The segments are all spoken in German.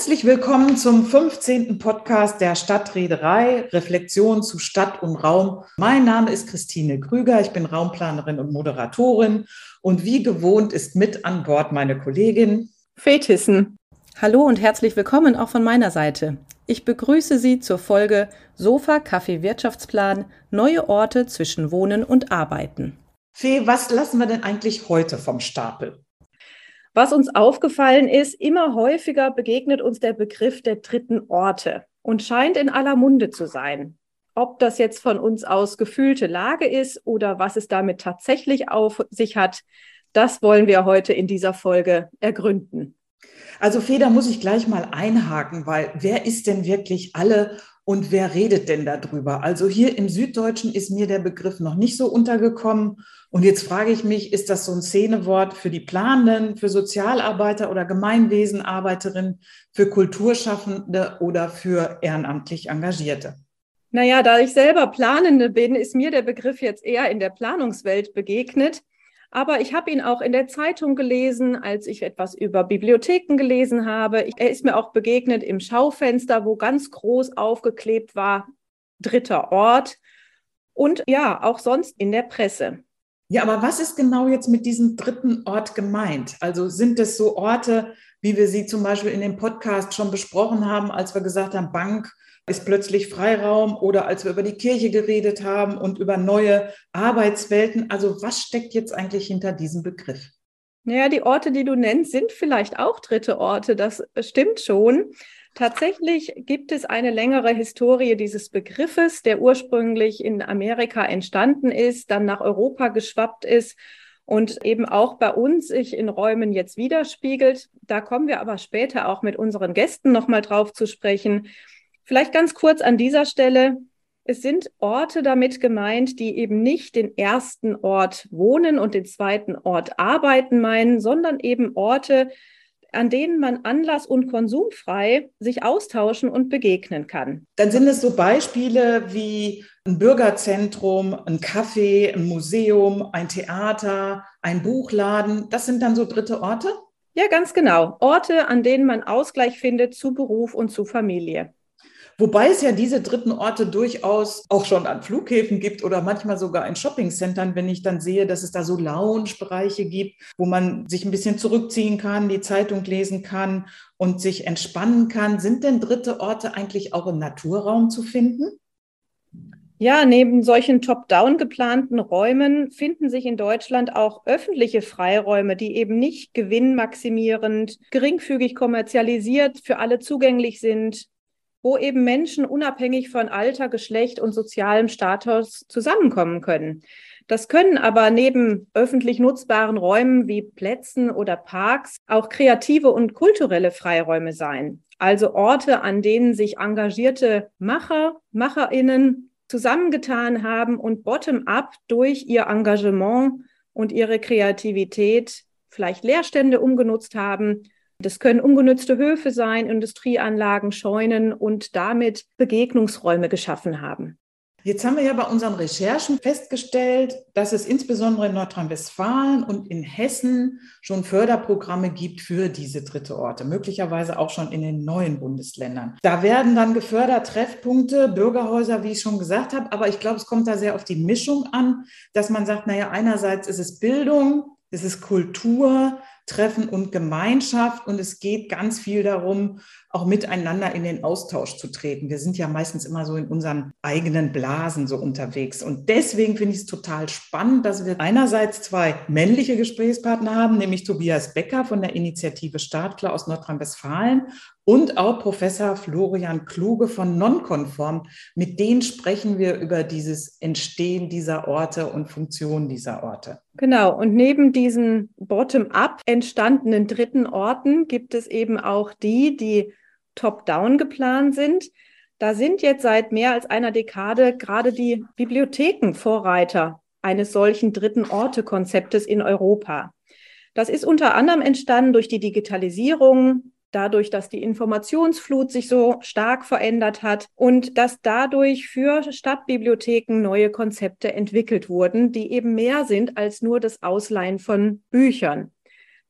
Herzlich willkommen zum 15. Podcast der Stadtreederei, Reflexion zu Stadt und Raum. Mein Name ist Christine Krüger, ich bin Raumplanerin und Moderatorin und wie gewohnt ist mit an Bord meine Kollegin Fetissen. Hallo und herzlich willkommen auch von meiner Seite. Ich begrüße Sie zur Folge Sofa Kaffee Wirtschaftsplan Neue Orte zwischen Wohnen und Arbeiten. Fee, was lassen wir denn eigentlich heute vom Stapel? Was uns aufgefallen ist, immer häufiger begegnet uns der Begriff der dritten Orte und scheint in aller Munde zu sein. Ob das jetzt von uns aus gefühlte Lage ist oder was es damit tatsächlich auf sich hat, das wollen wir heute in dieser Folge ergründen. Also Feder muss ich gleich mal einhaken, weil wer ist denn wirklich alle und wer redet denn darüber? Also hier im Süddeutschen ist mir der Begriff noch nicht so untergekommen. Und jetzt frage ich mich, ist das so ein Szenewort für die Planenden, für Sozialarbeiter oder Gemeinwesenarbeiterinnen, für Kulturschaffende oder für ehrenamtlich Engagierte? Naja, da ich selber Planende bin, ist mir der Begriff jetzt eher in der Planungswelt begegnet. Aber ich habe ihn auch in der Zeitung gelesen, als ich etwas über Bibliotheken gelesen habe. Er ist mir auch begegnet im Schaufenster, wo ganz groß aufgeklebt war, dritter Ort. Und ja, auch sonst in der Presse. Ja, aber was ist genau jetzt mit diesem dritten Ort gemeint? Also sind es so Orte, wie wir sie zum Beispiel in dem Podcast schon besprochen haben, als wir gesagt haben, Bank ist plötzlich Freiraum oder als wir über die Kirche geredet haben und über neue Arbeitswelten. Also was steckt jetzt eigentlich hinter diesem Begriff? Naja, die Orte, die du nennst, sind vielleicht auch dritte Orte. Das stimmt schon. Tatsächlich gibt es eine längere Historie dieses Begriffes, der ursprünglich in Amerika entstanden ist, dann nach Europa geschwappt ist und eben auch bei uns sich in Räumen jetzt widerspiegelt. Da kommen wir aber später auch mit unseren Gästen nochmal drauf zu sprechen. Vielleicht ganz kurz an dieser Stelle. Es sind Orte damit gemeint, die eben nicht den ersten Ort wohnen und den zweiten Ort arbeiten meinen, sondern eben Orte, an denen man anlass- und konsumfrei sich austauschen und begegnen kann. Dann sind es so Beispiele wie ein Bürgerzentrum, ein Café, ein Museum, ein Theater, ein Buchladen. Das sind dann so dritte Orte? Ja, ganz genau. Orte, an denen man Ausgleich findet zu Beruf und zu Familie. Wobei es ja diese dritten Orte durchaus auch schon an Flughäfen gibt oder manchmal sogar in Shoppingcentern, wenn ich dann sehe, dass es da so Lounge-Bereiche gibt, wo man sich ein bisschen zurückziehen kann, die Zeitung lesen kann und sich entspannen kann. Sind denn dritte Orte eigentlich auch im Naturraum zu finden? Ja, neben solchen top-down geplanten Räumen finden sich in Deutschland auch öffentliche Freiräume, die eben nicht gewinnmaximierend, geringfügig kommerzialisiert für alle zugänglich sind, wo eben Menschen unabhängig von Alter, Geschlecht und sozialem Status zusammenkommen können. Das können aber neben öffentlich nutzbaren Räumen wie Plätzen oder Parks auch kreative und kulturelle Freiräume sein. Also Orte, an denen sich engagierte Macher, Macherinnen zusammengetan haben und bottom-up durch ihr Engagement und ihre Kreativität vielleicht Leerstände umgenutzt haben das können ungenützte Höfe sein, Industrieanlagen, Scheunen und damit Begegnungsräume geschaffen haben. Jetzt haben wir ja bei unseren Recherchen festgestellt, dass es insbesondere in Nordrhein-Westfalen und in Hessen schon Förderprogramme gibt für diese dritte Orte, möglicherweise auch schon in den neuen Bundesländern. Da werden dann gefördert Treffpunkte, Bürgerhäuser, wie ich schon gesagt habe, aber ich glaube, es kommt da sehr auf die Mischung an, dass man sagt, naja, einerseits ist es Bildung, es ist Kultur, Treffen und Gemeinschaft und es geht ganz viel darum, auch miteinander in den Austausch zu treten. Wir sind ja meistens immer so in unseren eigenen Blasen so unterwegs und deswegen finde ich es total spannend, dass wir einerseits zwei männliche Gesprächspartner haben, nämlich Tobias Becker von der Initiative Startklar aus Nordrhein-Westfalen und auch Professor Florian Kluge von Nonkonform. Mit denen sprechen wir über dieses Entstehen dieser Orte und Funktionen dieser Orte. Genau. Und neben diesen bottom-up entstandenen dritten Orten gibt es eben auch die, die top-down geplant sind. Da sind jetzt seit mehr als einer Dekade gerade die Bibliotheken Vorreiter eines solchen dritten Orte-Konzeptes in Europa. Das ist unter anderem entstanden durch die Digitalisierung, dadurch, dass die Informationsflut sich so stark verändert hat und dass dadurch für Stadtbibliotheken neue Konzepte entwickelt wurden, die eben mehr sind als nur das Ausleihen von Büchern.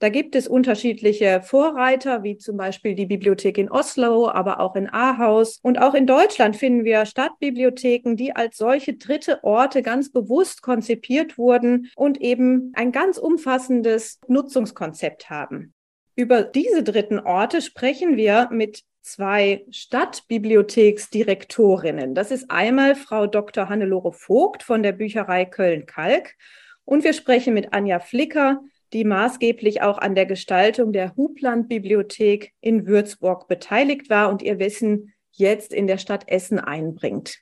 Da gibt es unterschiedliche Vorreiter, wie zum Beispiel die Bibliothek in Oslo, aber auch in Ahaus. Und auch in Deutschland finden wir Stadtbibliotheken, die als solche dritte Orte ganz bewusst konzipiert wurden und eben ein ganz umfassendes Nutzungskonzept haben. Über diese dritten Orte sprechen wir mit zwei Stadtbibliotheksdirektorinnen. Das ist einmal Frau Dr. Hannelore Vogt von der Bücherei Köln-Kalk und wir sprechen mit Anja Flicker, die maßgeblich auch an der Gestaltung der Hubland-Bibliothek in Würzburg beteiligt war und ihr Wissen jetzt in der Stadt Essen einbringt.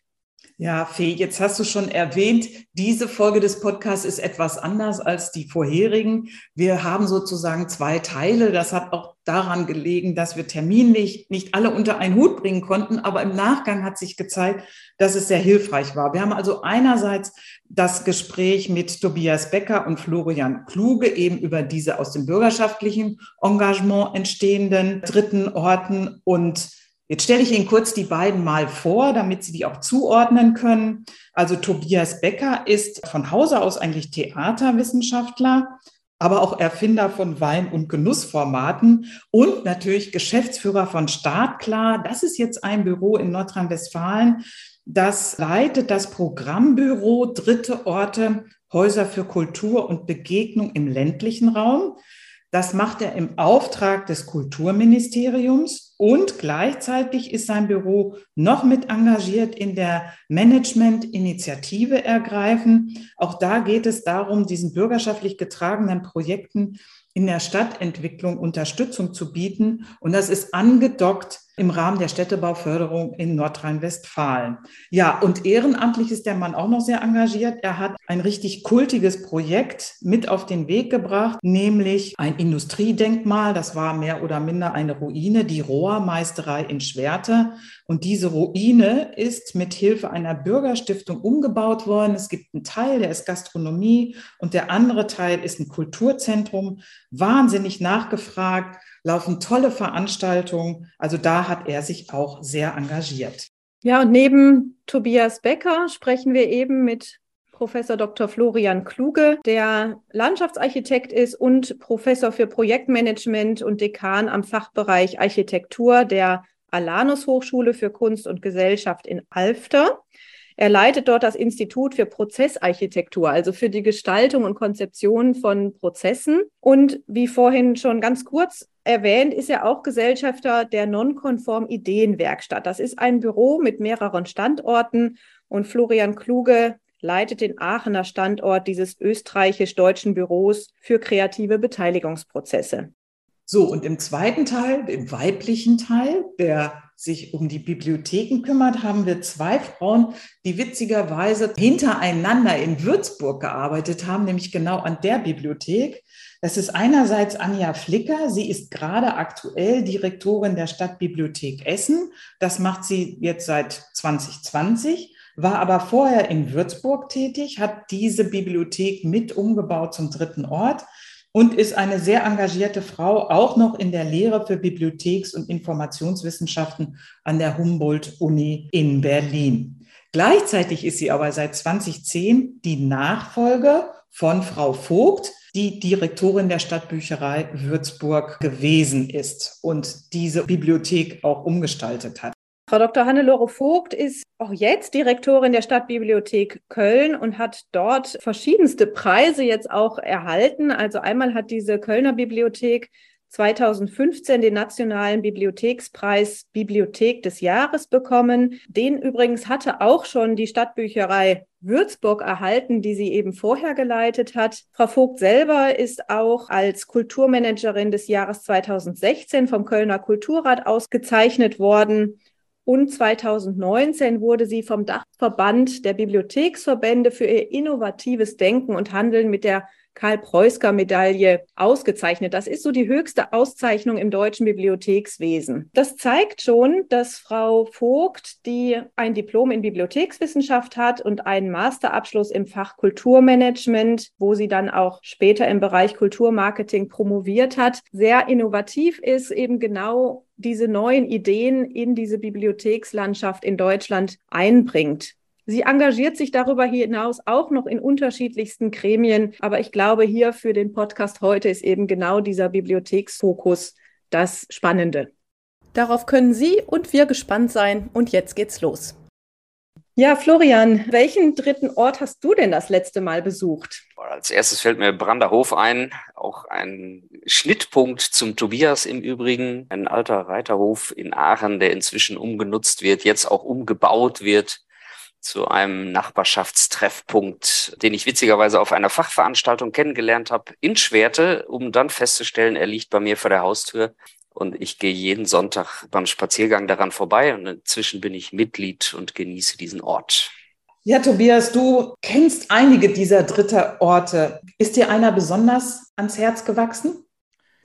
Ja, Fee, jetzt hast du schon erwähnt, diese Folge des Podcasts ist etwas anders als die vorherigen. Wir haben sozusagen zwei Teile. Das hat auch daran gelegen, dass wir terminlich nicht alle unter einen Hut bringen konnten, aber im Nachgang hat sich gezeigt, dass es sehr hilfreich war. Wir haben also einerseits das Gespräch mit Tobias Becker und Florian Kluge eben über diese aus dem bürgerschaftlichen Engagement entstehenden dritten Orten und Jetzt stelle ich Ihnen kurz die beiden mal vor, damit Sie die auch zuordnen können. Also Tobias Becker ist von Hause aus eigentlich Theaterwissenschaftler, aber auch Erfinder von Wein- und Genussformaten und natürlich Geschäftsführer von Startklar. Das ist jetzt ein Büro in Nordrhein-Westfalen. Das leitet das Programmbüro Dritte Orte, Häuser für Kultur und Begegnung im ländlichen Raum. Das macht er im Auftrag des Kulturministeriums und gleichzeitig ist sein Büro noch mit engagiert in der Management-Initiative ergreifen. Auch da geht es darum, diesen bürgerschaftlich getragenen Projekten in der Stadtentwicklung Unterstützung zu bieten. Und das ist angedockt im Rahmen der Städtebauförderung in Nordrhein-Westfalen. Ja, und ehrenamtlich ist der Mann auch noch sehr engagiert. Er hat ein richtig kultiges Projekt mit auf den Weg gebracht, nämlich ein Industriedenkmal. Das war mehr oder minder eine Ruine, die Rohrmeisterei in Schwerte. Und diese Ruine ist mit Hilfe einer Bürgerstiftung umgebaut worden. Es gibt einen Teil, der ist Gastronomie und der andere Teil ist ein Kulturzentrum. Wahnsinnig nachgefragt, laufen tolle Veranstaltungen. Also da hat er sich auch sehr engagiert. Ja, und neben Tobias Becker sprechen wir eben mit Professor Dr. Florian Kluge, der Landschaftsarchitekt ist und Professor für Projektmanagement und Dekan am Fachbereich Architektur der Alanus Hochschule für Kunst und Gesellschaft in Alfter. Er leitet dort das Institut für Prozessarchitektur, also für die Gestaltung und Konzeption von Prozessen. Und wie vorhin schon ganz kurz erwähnt, ist er auch Gesellschafter der Nonkonform Ideenwerkstatt. Das ist ein Büro mit mehreren Standorten und Florian Kluge leitet den Aachener Standort dieses österreichisch-deutschen Büros für kreative Beteiligungsprozesse. So, und im zweiten Teil, im weiblichen Teil, der sich um die Bibliotheken kümmert, haben wir zwei Frauen, die witzigerweise hintereinander in Würzburg gearbeitet haben, nämlich genau an der Bibliothek. Das ist einerseits Anja Flicker. Sie ist gerade aktuell Direktorin der Stadtbibliothek Essen. Das macht sie jetzt seit 2020 war aber vorher in Würzburg tätig, hat diese Bibliothek mit umgebaut zum dritten Ort und ist eine sehr engagierte Frau, auch noch in der Lehre für Bibliotheks- und Informationswissenschaften an der Humboldt-Uni in Berlin. Gleichzeitig ist sie aber seit 2010 die Nachfolge von Frau Vogt, die Direktorin der Stadtbücherei Würzburg gewesen ist und diese Bibliothek auch umgestaltet hat. Frau Dr. Hannelore Vogt ist auch jetzt Direktorin der Stadtbibliothek Köln und hat dort verschiedenste Preise jetzt auch erhalten. Also einmal hat diese Kölner Bibliothek 2015 den Nationalen Bibliothekspreis Bibliothek des Jahres bekommen. Den übrigens hatte auch schon die Stadtbücherei Würzburg erhalten, die sie eben vorher geleitet hat. Frau Vogt selber ist auch als Kulturmanagerin des Jahres 2016 vom Kölner Kulturrat ausgezeichnet worden. Und 2019 wurde sie vom Dachverband der Bibliotheksverbände für ihr innovatives Denken und Handeln mit der Karl-Preusker-Medaille ausgezeichnet. Das ist so die höchste Auszeichnung im deutschen Bibliothekswesen. Das zeigt schon, dass Frau Vogt, die ein Diplom in Bibliothekswissenschaft hat und einen Masterabschluss im Fach Kulturmanagement, wo sie dann auch später im Bereich Kulturmarketing promoviert hat, sehr innovativ ist, eben genau diese neuen Ideen in diese Bibliothekslandschaft in Deutschland einbringt. Sie engagiert sich darüber hinaus auch noch in unterschiedlichsten Gremien. Aber ich glaube, hier für den Podcast heute ist eben genau dieser Bibliotheksfokus das Spannende. Darauf können Sie und wir gespannt sein. Und jetzt geht's los. Ja, Florian, welchen dritten Ort hast du denn das letzte Mal besucht? Als erstes fällt mir Branderhof ein, auch ein Schnittpunkt zum Tobias im Übrigen, ein alter Reiterhof in Aachen, der inzwischen umgenutzt wird, jetzt auch umgebaut wird zu einem Nachbarschaftstreffpunkt, den ich witzigerweise auf einer Fachveranstaltung kennengelernt habe in Schwerte, um dann festzustellen, er liegt bei mir vor der Haustür. Und ich gehe jeden Sonntag beim Spaziergang daran vorbei und inzwischen bin ich Mitglied und genieße diesen Ort. Ja, Tobias, du kennst einige dieser dritte Orte. Ist dir einer besonders ans Herz gewachsen?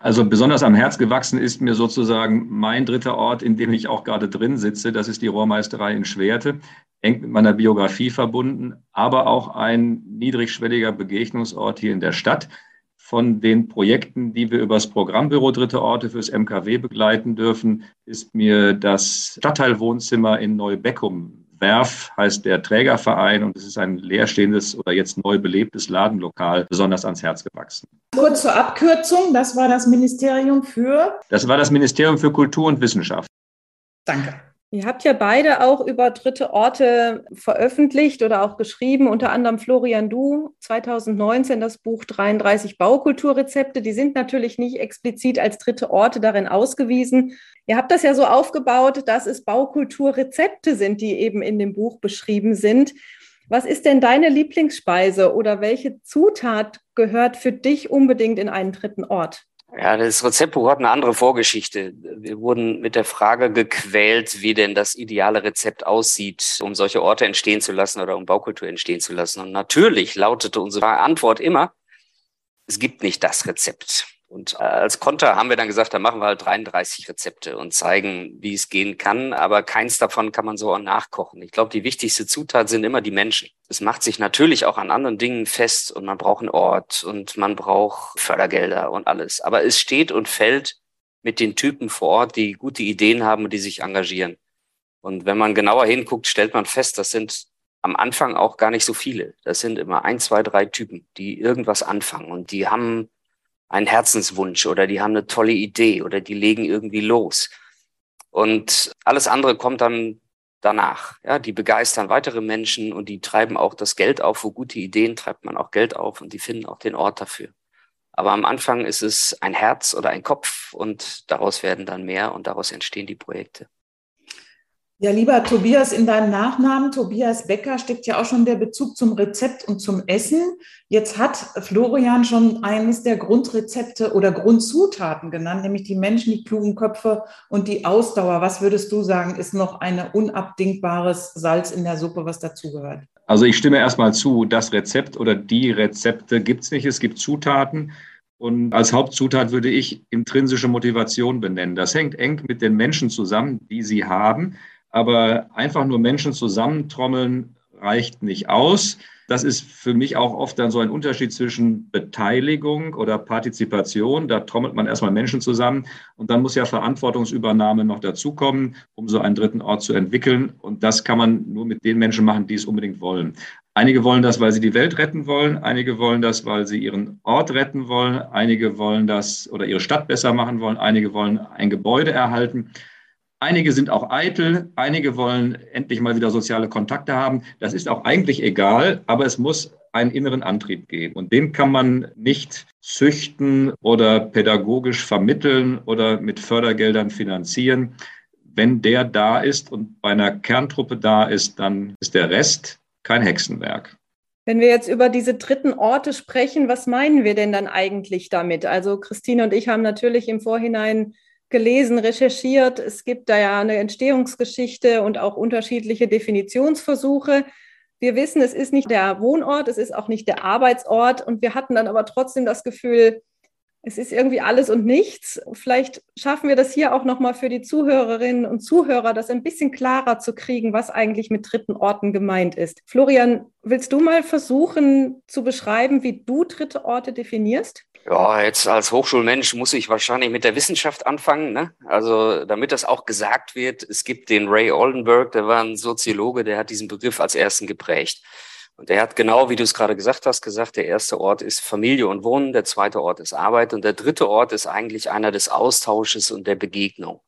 Also besonders am Herz gewachsen ist mir sozusagen mein dritter Ort, in dem ich auch gerade drin sitze. Das ist die Rohrmeisterei in Schwerte, eng mit meiner Biografie verbunden, aber auch ein niedrigschwelliger Begegnungsort hier in der Stadt von den Projekten, die wir über das Programmbüro Dritte Orte fürs MKW begleiten dürfen, ist mir das Stadtteilwohnzimmer in Neubeckum. Werf heißt der Trägerverein und es ist ein leerstehendes oder jetzt neu belebtes Ladenlokal besonders ans Herz gewachsen. Kurz zur Abkürzung, das war das Ministerium für? Das war das Ministerium für Kultur und Wissenschaft. Danke. Ihr habt ja beide auch über dritte Orte veröffentlicht oder auch geschrieben, unter anderem Florian Du 2019 das Buch 33 Baukulturrezepte. Die sind natürlich nicht explizit als dritte Orte darin ausgewiesen. Ihr habt das ja so aufgebaut, dass es Baukulturrezepte sind, die eben in dem Buch beschrieben sind. Was ist denn deine Lieblingsspeise oder welche Zutat gehört für dich unbedingt in einen dritten Ort? Ja, das Rezeptbuch hat eine andere Vorgeschichte. Wir wurden mit der Frage gequält, wie denn das ideale Rezept aussieht, um solche Orte entstehen zu lassen oder um Baukultur entstehen zu lassen. Und natürlich lautete unsere Antwort immer, es gibt nicht das Rezept. Und äh, als Konter haben wir dann gesagt, da machen wir halt 33 Rezepte und zeigen, wie es gehen kann. Aber keins davon kann man so auch nachkochen. Ich glaube, die wichtigste Zutat sind immer die Menschen. Es macht sich natürlich auch an anderen Dingen fest und man braucht einen Ort und man braucht Fördergelder und alles. Aber es steht und fällt mit den Typen vor Ort, die gute Ideen haben und die sich engagieren. Und wenn man genauer hinguckt, stellt man fest, das sind am Anfang auch gar nicht so viele. Das sind immer ein, zwei, drei Typen, die irgendwas anfangen und die haben einen Herzenswunsch oder die haben eine tolle Idee oder die legen irgendwie los. Und alles andere kommt dann danach. Ja, die begeistern weitere Menschen und die treiben auch das Geld auf. Wo gute Ideen treibt man auch Geld auf und die finden auch den Ort dafür. Aber am Anfang ist es ein Herz oder ein Kopf und daraus werden dann mehr und daraus entstehen die Projekte. Ja, lieber Tobias, in deinem Nachnamen, Tobias Becker, steckt ja auch schon der Bezug zum Rezept und zum Essen. Jetzt hat Florian schon eines der Grundrezepte oder Grundzutaten genannt, nämlich die Menschen, die klugen Köpfe und die Ausdauer. Was würdest du sagen, ist noch ein unabdingbares Salz in der Suppe, was dazugehört? Also ich stimme erstmal zu, das Rezept oder die Rezepte gibt es nicht. Es gibt Zutaten. Und als Hauptzutat würde ich intrinsische Motivation benennen. Das hängt eng mit den Menschen zusammen, die sie haben. Aber einfach nur Menschen zusammentrommeln reicht nicht aus. Das ist für mich auch oft dann so ein Unterschied zwischen Beteiligung oder Partizipation. Da trommelt man erstmal Menschen zusammen und dann muss ja Verantwortungsübernahme noch dazukommen, um so einen dritten Ort zu entwickeln. Und das kann man nur mit den Menschen machen, die es unbedingt wollen. Einige wollen das, weil sie die Welt retten wollen. Einige wollen das, weil sie ihren Ort retten wollen. Einige wollen das oder ihre Stadt besser machen wollen. Einige wollen ein Gebäude erhalten. Einige sind auch eitel, einige wollen endlich mal wieder soziale Kontakte haben. Das ist auch eigentlich egal, aber es muss einen inneren Antrieb geben. Und den kann man nicht züchten oder pädagogisch vermitteln oder mit Fördergeldern finanzieren. Wenn der da ist und bei einer Kerntruppe da ist, dann ist der Rest kein Hexenwerk. Wenn wir jetzt über diese dritten Orte sprechen, was meinen wir denn dann eigentlich damit? Also Christine und ich haben natürlich im Vorhinein gelesen, recherchiert. Es gibt da ja eine Entstehungsgeschichte und auch unterschiedliche Definitionsversuche. Wir wissen, es ist nicht der Wohnort, es ist auch nicht der Arbeitsort und wir hatten dann aber trotzdem das Gefühl, es ist irgendwie alles und nichts. Vielleicht schaffen wir das hier auch nochmal für die Zuhörerinnen und Zuhörer, das ein bisschen klarer zu kriegen, was eigentlich mit dritten Orten gemeint ist. Florian, willst du mal versuchen zu beschreiben, wie du dritte Orte definierst? Ja, jetzt als Hochschulmensch muss ich wahrscheinlich mit der Wissenschaft anfangen. Ne? Also damit das auch gesagt wird, es gibt den Ray Oldenburg, der war ein Soziologe, der hat diesen Begriff als ersten geprägt. Und der hat genau, wie du es gerade gesagt hast, gesagt, der erste Ort ist Familie und Wohnen, der zweite Ort ist Arbeit und der dritte Ort ist eigentlich einer des Austausches und der Begegnung.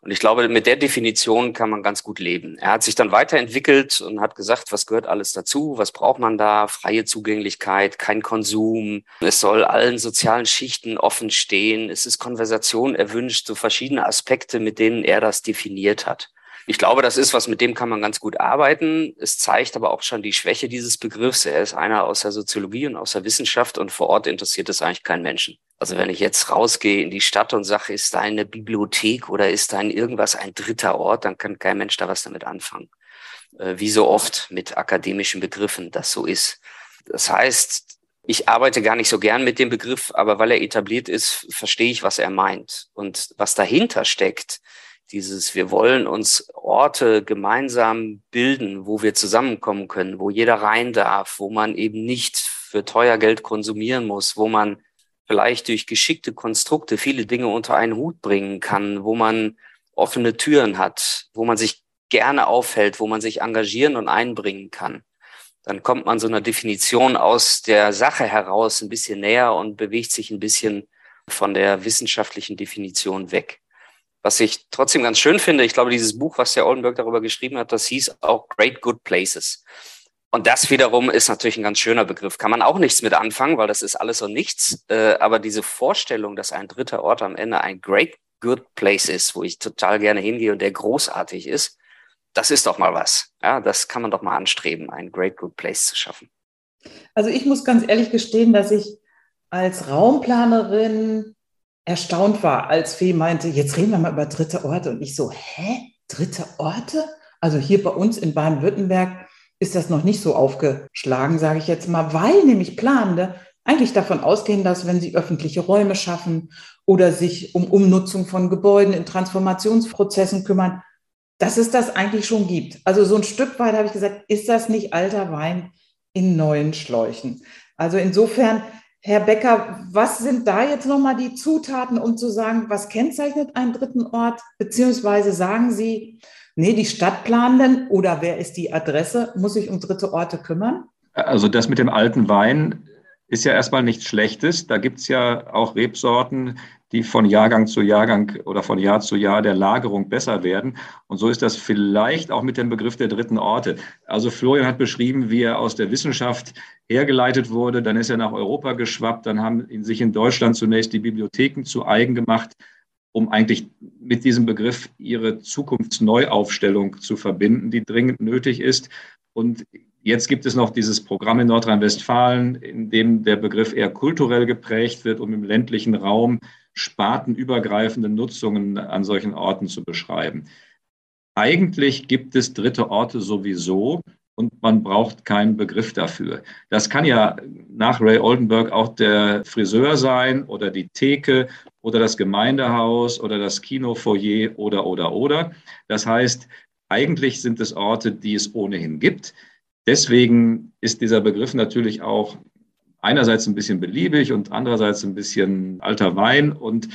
Und ich glaube, mit der Definition kann man ganz gut leben. Er hat sich dann weiterentwickelt und hat gesagt, was gehört alles dazu? Was braucht man da? Freie Zugänglichkeit, kein Konsum. Es soll allen sozialen Schichten offen stehen. Es ist Konversation erwünscht, so verschiedene Aspekte, mit denen er das definiert hat. Ich glaube, das ist was, mit dem kann man ganz gut arbeiten. Es zeigt aber auch schon die Schwäche dieses Begriffs. Er ist einer aus der Soziologie und aus der Wissenschaft und vor Ort interessiert es eigentlich keinen Menschen. Also wenn ich jetzt rausgehe in die Stadt und sage, ist da eine Bibliothek oder ist da irgendwas ein dritter Ort, dann kann kein Mensch da was damit anfangen. Äh, wie so oft mit akademischen Begriffen das so ist. Das heißt, ich arbeite gar nicht so gern mit dem Begriff, aber weil er etabliert ist, verstehe ich, was er meint. Und was dahinter steckt, dieses, wir wollen uns Orte gemeinsam bilden, wo wir zusammenkommen können, wo jeder rein darf, wo man eben nicht für teuer Geld konsumieren muss, wo man vielleicht durch geschickte Konstrukte viele Dinge unter einen Hut bringen kann, wo man offene Türen hat, wo man sich gerne aufhält, wo man sich engagieren und einbringen kann. Dann kommt man so einer Definition aus der Sache heraus ein bisschen näher und bewegt sich ein bisschen von der wissenschaftlichen Definition weg. Was ich trotzdem ganz schön finde, ich glaube, dieses Buch, was der Oldenburg darüber geschrieben hat, das hieß auch Great Good Places. Und das wiederum ist natürlich ein ganz schöner Begriff. Kann man auch nichts mit anfangen, weil das ist alles und nichts. Äh, aber diese Vorstellung, dass ein dritter Ort am Ende ein Great Good Place ist, wo ich total gerne hingehe und der großartig ist, das ist doch mal was. Ja, das kann man doch mal anstreben, ein Great Good Place zu schaffen. Also ich muss ganz ehrlich gestehen, dass ich als Raumplanerin erstaunt war, als Fee meinte, jetzt reden wir mal über dritte Orte. Und ich so, hä? Dritte Orte? Also hier bei uns in Baden-Württemberg ist das noch nicht so aufgeschlagen, sage ich jetzt mal, weil nämlich Planende eigentlich davon ausgehen, dass wenn sie öffentliche Räume schaffen oder sich um Umnutzung von Gebäuden in Transformationsprozessen kümmern, dass es das eigentlich schon gibt. Also so ein Stück weit habe ich gesagt, ist das nicht alter Wein in neuen Schläuchen? Also insofern Herr Becker, was sind da jetzt nochmal die Zutaten, um zu sagen, was kennzeichnet einen dritten Ort? Beziehungsweise sagen Sie, nee, die Stadtplanenden oder wer ist die Adresse, muss sich um dritte Orte kümmern? Also das mit dem alten Wein ist ja erstmal nichts Schlechtes. Da gibt es ja auch Rebsorten, die von Jahrgang zu Jahrgang oder von Jahr zu Jahr der Lagerung besser werden. Und so ist das vielleicht auch mit dem Begriff der dritten Orte. Also Florian hat beschrieben, wie er aus der Wissenschaft hergeleitet wurde. Dann ist er nach Europa geschwappt. Dann haben sich in Deutschland zunächst die Bibliotheken zu eigen gemacht, um eigentlich mit diesem Begriff ihre Zukunftsneuaufstellung zu verbinden, die dringend nötig ist. Und Jetzt gibt es noch dieses Programm in Nordrhein-Westfalen, in dem der Begriff eher kulturell geprägt wird, um im ländlichen Raum spartenübergreifende Nutzungen an solchen Orten zu beschreiben. Eigentlich gibt es dritte Orte sowieso und man braucht keinen Begriff dafür. Das kann ja nach Ray Oldenburg auch der Friseur sein oder die Theke oder das Gemeindehaus oder das Kinofoyer oder oder oder. Das heißt, eigentlich sind es Orte, die es ohnehin gibt. Deswegen ist dieser Begriff natürlich auch einerseits ein bisschen beliebig und andererseits ein bisschen alter Wein und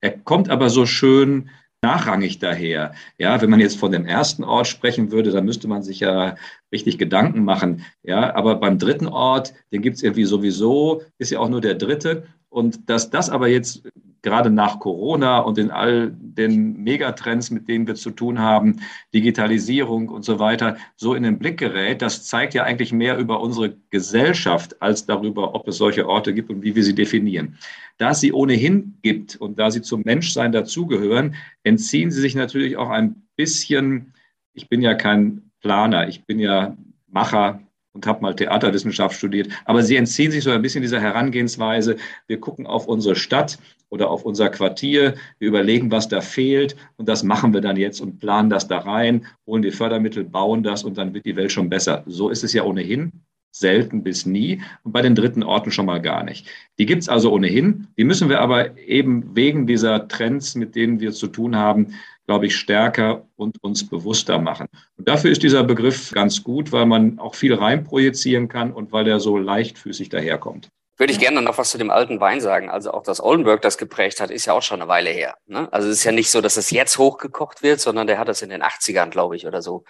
er kommt aber so schön nachrangig daher. Ja, wenn man jetzt von dem ersten Ort sprechen würde, dann müsste man sich ja richtig Gedanken machen. Ja, aber beim dritten Ort, den gibt es irgendwie sowieso, ist ja auch nur der dritte. Und dass das aber jetzt gerade nach Corona und in all den Megatrends, mit denen wir zu tun haben, Digitalisierung und so weiter, so in den Blick gerät, das zeigt ja eigentlich mehr über unsere Gesellschaft als darüber, ob es solche Orte gibt und wie wir sie definieren. Da es sie ohnehin gibt und da sie zum Menschsein dazugehören, entziehen sie sich natürlich auch ein bisschen, ich bin ja kein Planer, ich bin ja Macher, und habe mal Theaterwissenschaft studiert. Aber sie entziehen sich so ein bisschen dieser Herangehensweise. Wir gucken auf unsere Stadt oder auf unser Quartier, wir überlegen, was da fehlt und das machen wir dann jetzt und planen das da rein, holen die Fördermittel, bauen das und dann wird die Welt schon besser. So ist es ja ohnehin selten bis nie und bei den dritten Orten schon mal gar nicht. Die gibt es also ohnehin. Die müssen wir aber eben wegen dieser Trends, mit denen wir zu tun haben, glaube ich, stärker und uns bewusster machen. Und dafür ist dieser Begriff ganz gut, weil man auch viel reinprojizieren kann und weil er so leichtfüßig daherkommt. Würde ich gerne noch was zu dem alten Wein sagen. Also auch, dass Oldenburg das geprägt hat, ist ja auch schon eine Weile her. Ne? Also es ist ja nicht so, dass es jetzt hochgekocht wird, sondern der hat das in den 80ern, glaube ich, oder so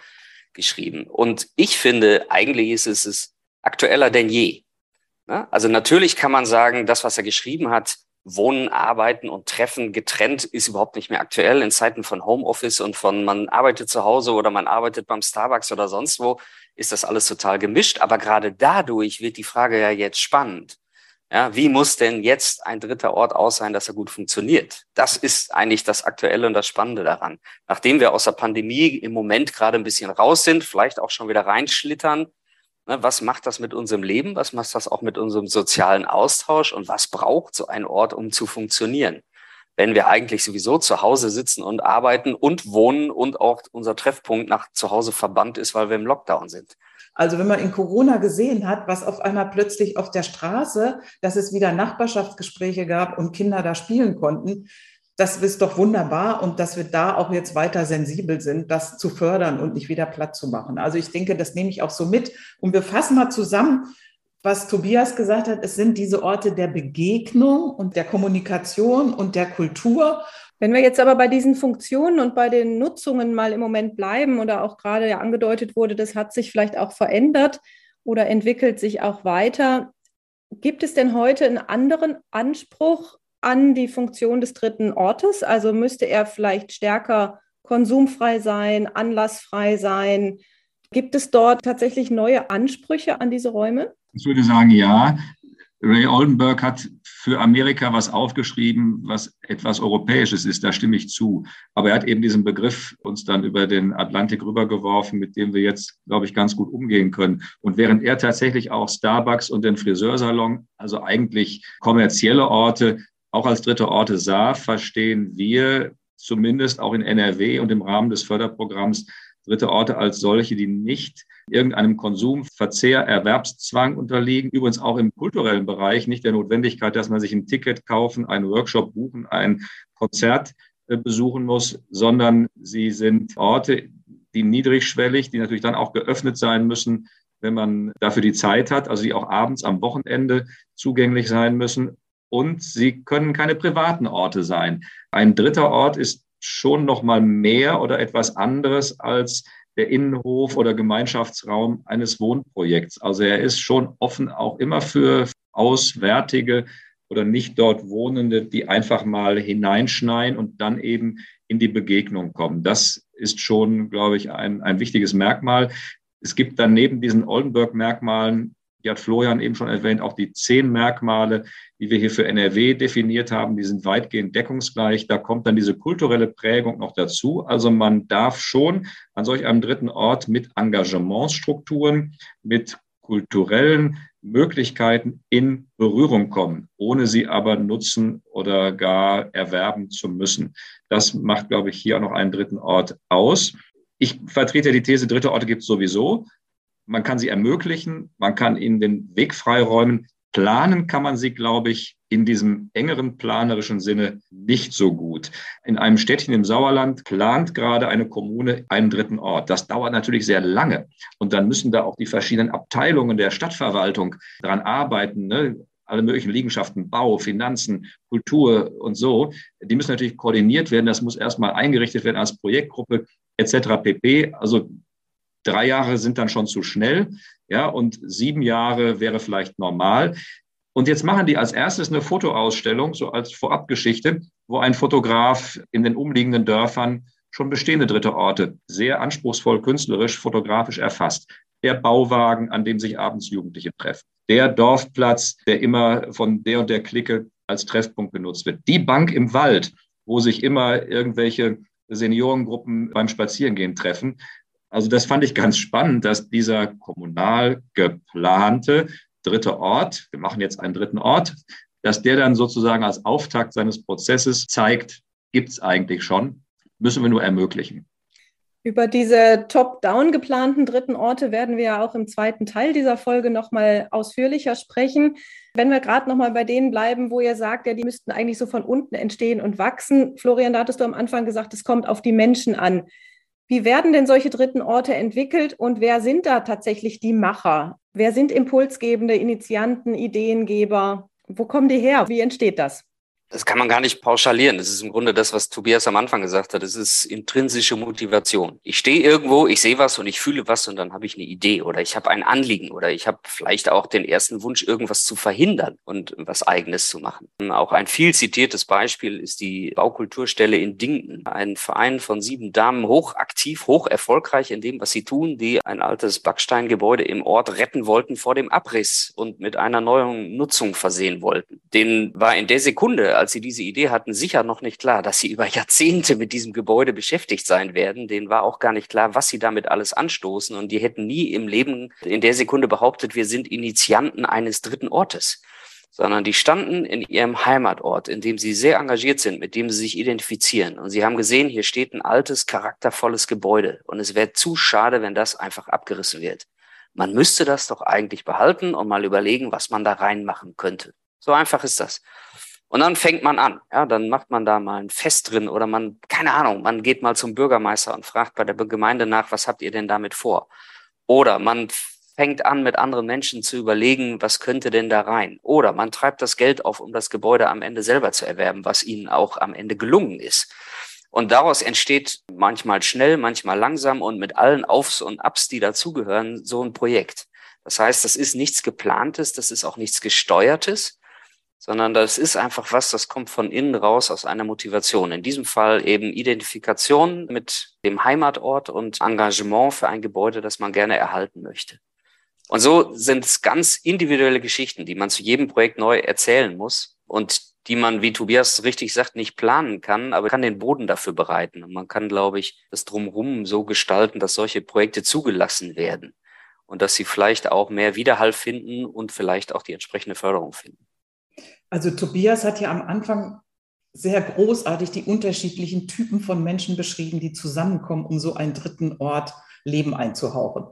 geschrieben. Und ich finde, eigentlich ist es aktueller denn je. Ne? Also natürlich kann man sagen, das, was er geschrieben hat, Wohnen, Arbeiten und Treffen getrennt ist überhaupt nicht mehr aktuell in Zeiten von Homeoffice und von man arbeitet zu Hause oder man arbeitet beim Starbucks oder sonst wo, ist das alles total gemischt. Aber gerade dadurch wird die Frage ja jetzt spannend. Ja, wie muss denn jetzt ein dritter Ort aus sein, dass er gut funktioniert? Das ist eigentlich das Aktuelle und das Spannende daran. Nachdem wir aus der Pandemie im Moment gerade ein bisschen raus sind, vielleicht auch schon wieder reinschlittern, was macht das mit unserem Leben? Was macht das auch mit unserem sozialen Austausch? Und was braucht so ein Ort, um zu funktionieren? Wenn wir eigentlich sowieso zu Hause sitzen und arbeiten und wohnen und auch unser Treffpunkt nach zu Hause verbannt ist, weil wir im Lockdown sind. Also wenn man in Corona gesehen hat, was auf einmal plötzlich auf der Straße, dass es wieder Nachbarschaftsgespräche gab und Kinder da spielen konnten, das ist doch wunderbar und dass wir da auch jetzt weiter sensibel sind, das zu fördern und nicht wieder platt zu machen. Also ich denke, das nehme ich auch so mit. Und wir fassen mal zusammen, was Tobias gesagt hat. Es sind diese Orte der Begegnung und der Kommunikation und der Kultur. Wenn wir jetzt aber bei diesen Funktionen und bei den Nutzungen mal im Moment bleiben oder auch gerade ja angedeutet wurde, das hat sich vielleicht auch verändert oder entwickelt sich auch weiter. Gibt es denn heute einen anderen Anspruch an die Funktion des dritten Ortes? Also müsste er vielleicht stärker konsumfrei sein, anlassfrei sein? Gibt es dort tatsächlich neue Ansprüche an diese Räume? Ich würde sagen, ja. Ray Oldenburg hat für Amerika was aufgeschrieben, was etwas Europäisches ist, da stimme ich zu. Aber er hat eben diesen Begriff uns dann über den Atlantik rübergeworfen, mit dem wir jetzt, glaube ich, ganz gut umgehen können. Und während er tatsächlich auch Starbucks und den Friseursalon, also eigentlich kommerzielle Orte, auch als dritte Orte sah, verstehen wir zumindest auch in NRW und im Rahmen des Förderprogramms dritte Orte als solche, die nicht irgendeinem Konsum, Verzehr, Erwerbszwang unterliegen. Übrigens auch im kulturellen Bereich nicht der Notwendigkeit, dass man sich ein Ticket kaufen, einen Workshop buchen, ein Konzert äh, besuchen muss, sondern sie sind Orte, die niedrigschwellig, die natürlich dann auch geöffnet sein müssen, wenn man dafür die Zeit hat, also die auch abends am Wochenende zugänglich sein müssen und sie können keine privaten Orte sein. Ein dritter Ort ist schon noch mal mehr oder etwas anderes als der Innenhof oder Gemeinschaftsraum eines Wohnprojekts. Also er ist schon offen auch immer für Auswärtige oder nicht dort Wohnende, die einfach mal hineinschneien und dann eben in die Begegnung kommen. Das ist schon, glaube ich, ein, ein wichtiges Merkmal. Es gibt dann neben diesen Oldenburg-Merkmalen die hat Florian eben schon erwähnt, auch die zehn Merkmale, die wir hier für NRW definiert haben, die sind weitgehend deckungsgleich. Da kommt dann diese kulturelle Prägung noch dazu. Also man darf schon an solch einem dritten Ort mit Engagementsstrukturen, mit kulturellen Möglichkeiten in Berührung kommen, ohne sie aber nutzen oder gar erwerben zu müssen. Das macht, glaube ich, hier auch noch einen dritten Ort aus. Ich vertrete die These, dritte Orte gibt es sowieso man kann sie ermöglichen, man kann ihnen den Weg freiräumen. Planen kann man sie, glaube ich, in diesem engeren planerischen Sinne nicht so gut. In einem Städtchen im Sauerland plant gerade eine Kommune einen dritten Ort. Das dauert natürlich sehr lange. Und dann müssen da auch die verschiedenen Abteilungen der Stadtverwaltung dran arbeiten. Ne? alle möglichen Liegenschaften, Bau, Finanzen, Kultur und so, die müssen natürlich koordiniert werden. Das muss erstmal eingerichtet werden als Projektgruppe etc. pp. Also Drei Jahre sind dann schon zu schnell, ja, und sieben Jahre wäre vielleicht normal. Und jetzt machen die als erstes eine Fotoausstellung, so als Vorabgeschichte, wo ein Fotograf in den umliegenden Dörfern schon bestehende dritte Orte sehr anspruchsvoll künstlerisch fotografisch erfasst. Der Bauwagen, an dem sich abends Jugendliche treffen. Der Dorfplatz, der immer von der und der Clique als Treffpunkt genutzt wird. Die Bank im Wald, wo sich immer irgendwelche Seniorengruppen beim Spazierengehen treffen. Also das fand ich ganz spannend, dass dieser kommunal geplante dritte Ort, wir machen jetzt einen dritten Ort, dass der dann sozusagen als Auftakt seines Prozesses zeigt, gibt es eigentlich schon, müssen wir nur ermöglichen. Über diese top-down geplanten dritten Orte werden wir ja auch im zweiten Teil dieser Folge nochmal ausführlicher sprechen. Wenn wir gerade nochmal bei denen bleiben, wo ihr sagt, ja, die müssten eigentlich so von unten entstehen und wachsen. Florian, da hattest du am Anfang gesagt, es kommt auf die Menschen an. Wie werden denn solche dritten Orte entwickelt und wer sind da tatsächlich die Macher? Wer sind Impulsgebende, Initianten, Ideengeber? Wo kommen die her? Wie entsteht das? Das kann man gar nicht pauschalieren. Das ist im Grunde das, was Tobias am Anfang gesagt hat. Das ist intrinsische Motivation. Ich stehe irgendwo, ich sehe was und ich fühle was und dann habe ich eine Idee oder ich habe ein Anliegen oder ich habe vielleicht auch den ersten Wunsch, irgendwas zu verhindern und was Eigenes zu machen. Auch ein viel zitiertes Beispiel ist die Baukulturstelle in Dingten. Ein Verein von sieben Damen, hochaktiv, hoch erfolgreich in dem, was sie tun, die ein altes Backsteingebäude im Ort retten wollten vor dem Abriss und mit einer neuen Nutzung versehen wollten. Den war in der Sekunde, als sie diese Idee hatten, sicher noch nicht klar, dass sie über Jahrzehnte mit diesem Gebäude beschäftigt sein werden. Denen war auch gar nicht klar, was sie damit alles anstoßen. Und die hätten nie im Leben in der Sekunde behauptet, wir sind Initianten eines dritten Ortes sondern die standen in ihrem Heimatort, in dem sie sehr engagiert sind, mit dem sie sich identifizieren. Und sie haben gesehen, hier steht ein altes, charaktervolles Gebäude. Und es wäre zu schade, wenn das einfach abgerissen wird. Man müsste das doch eigentlich behalten und mal überlegen, was man da reinmachen könnte. So einfach ist das. Und dann fängt man an. Ja, dann macht man da mal ein Fest drin oder man, keine Ahnung, man geht mal zum Bürgermeister und fragt bei der Gemeinde nach, was habt ihr denn damit vor? Oder man fängt an, mit anderen Menschen zu überlegen, was könnte denn da rein? Oder man treibt das Geld auf, um das Gebäude am Ende selber zu erwerben, was ihnen auch am Ende gelungen ist. Und daraus entsteht manchmal schnell, manchmal langsam und mit allen Aufs und Abs, die dazugehören, so ein Projekt. Das heißt, das ist nichts geplantes, das ist auch nichts gesteuertes, sondern das ist einfach was, das kommt von innen raus aus einer Motivation. In diesem Fall eben Identifikation mit dem Heimatort und Engagement für ein Gebäude, das man gerne erhalten möchte. Und so sind es ganz individuelle Geschichten, die man zu jedem Projekt neu erzählen muss und die man, wie Tobias richtig sagt, nicht planen kann, aber kann den Boden dafür bereiten. Und man kann, glaube ich, das drumherum so gestalten, dass solche Projekte zugelassen werden und dass sie vielleicht auch mehr Widerhall finden und vielleicht auch die entsprechende Förderung finden. Also Tobias hat ja am Anfang sehr großartig die unterschiedlichen Typen von Menschen beschrieben, die zusammenkommen, um so einen dritten Ort Leben einzuhauchen.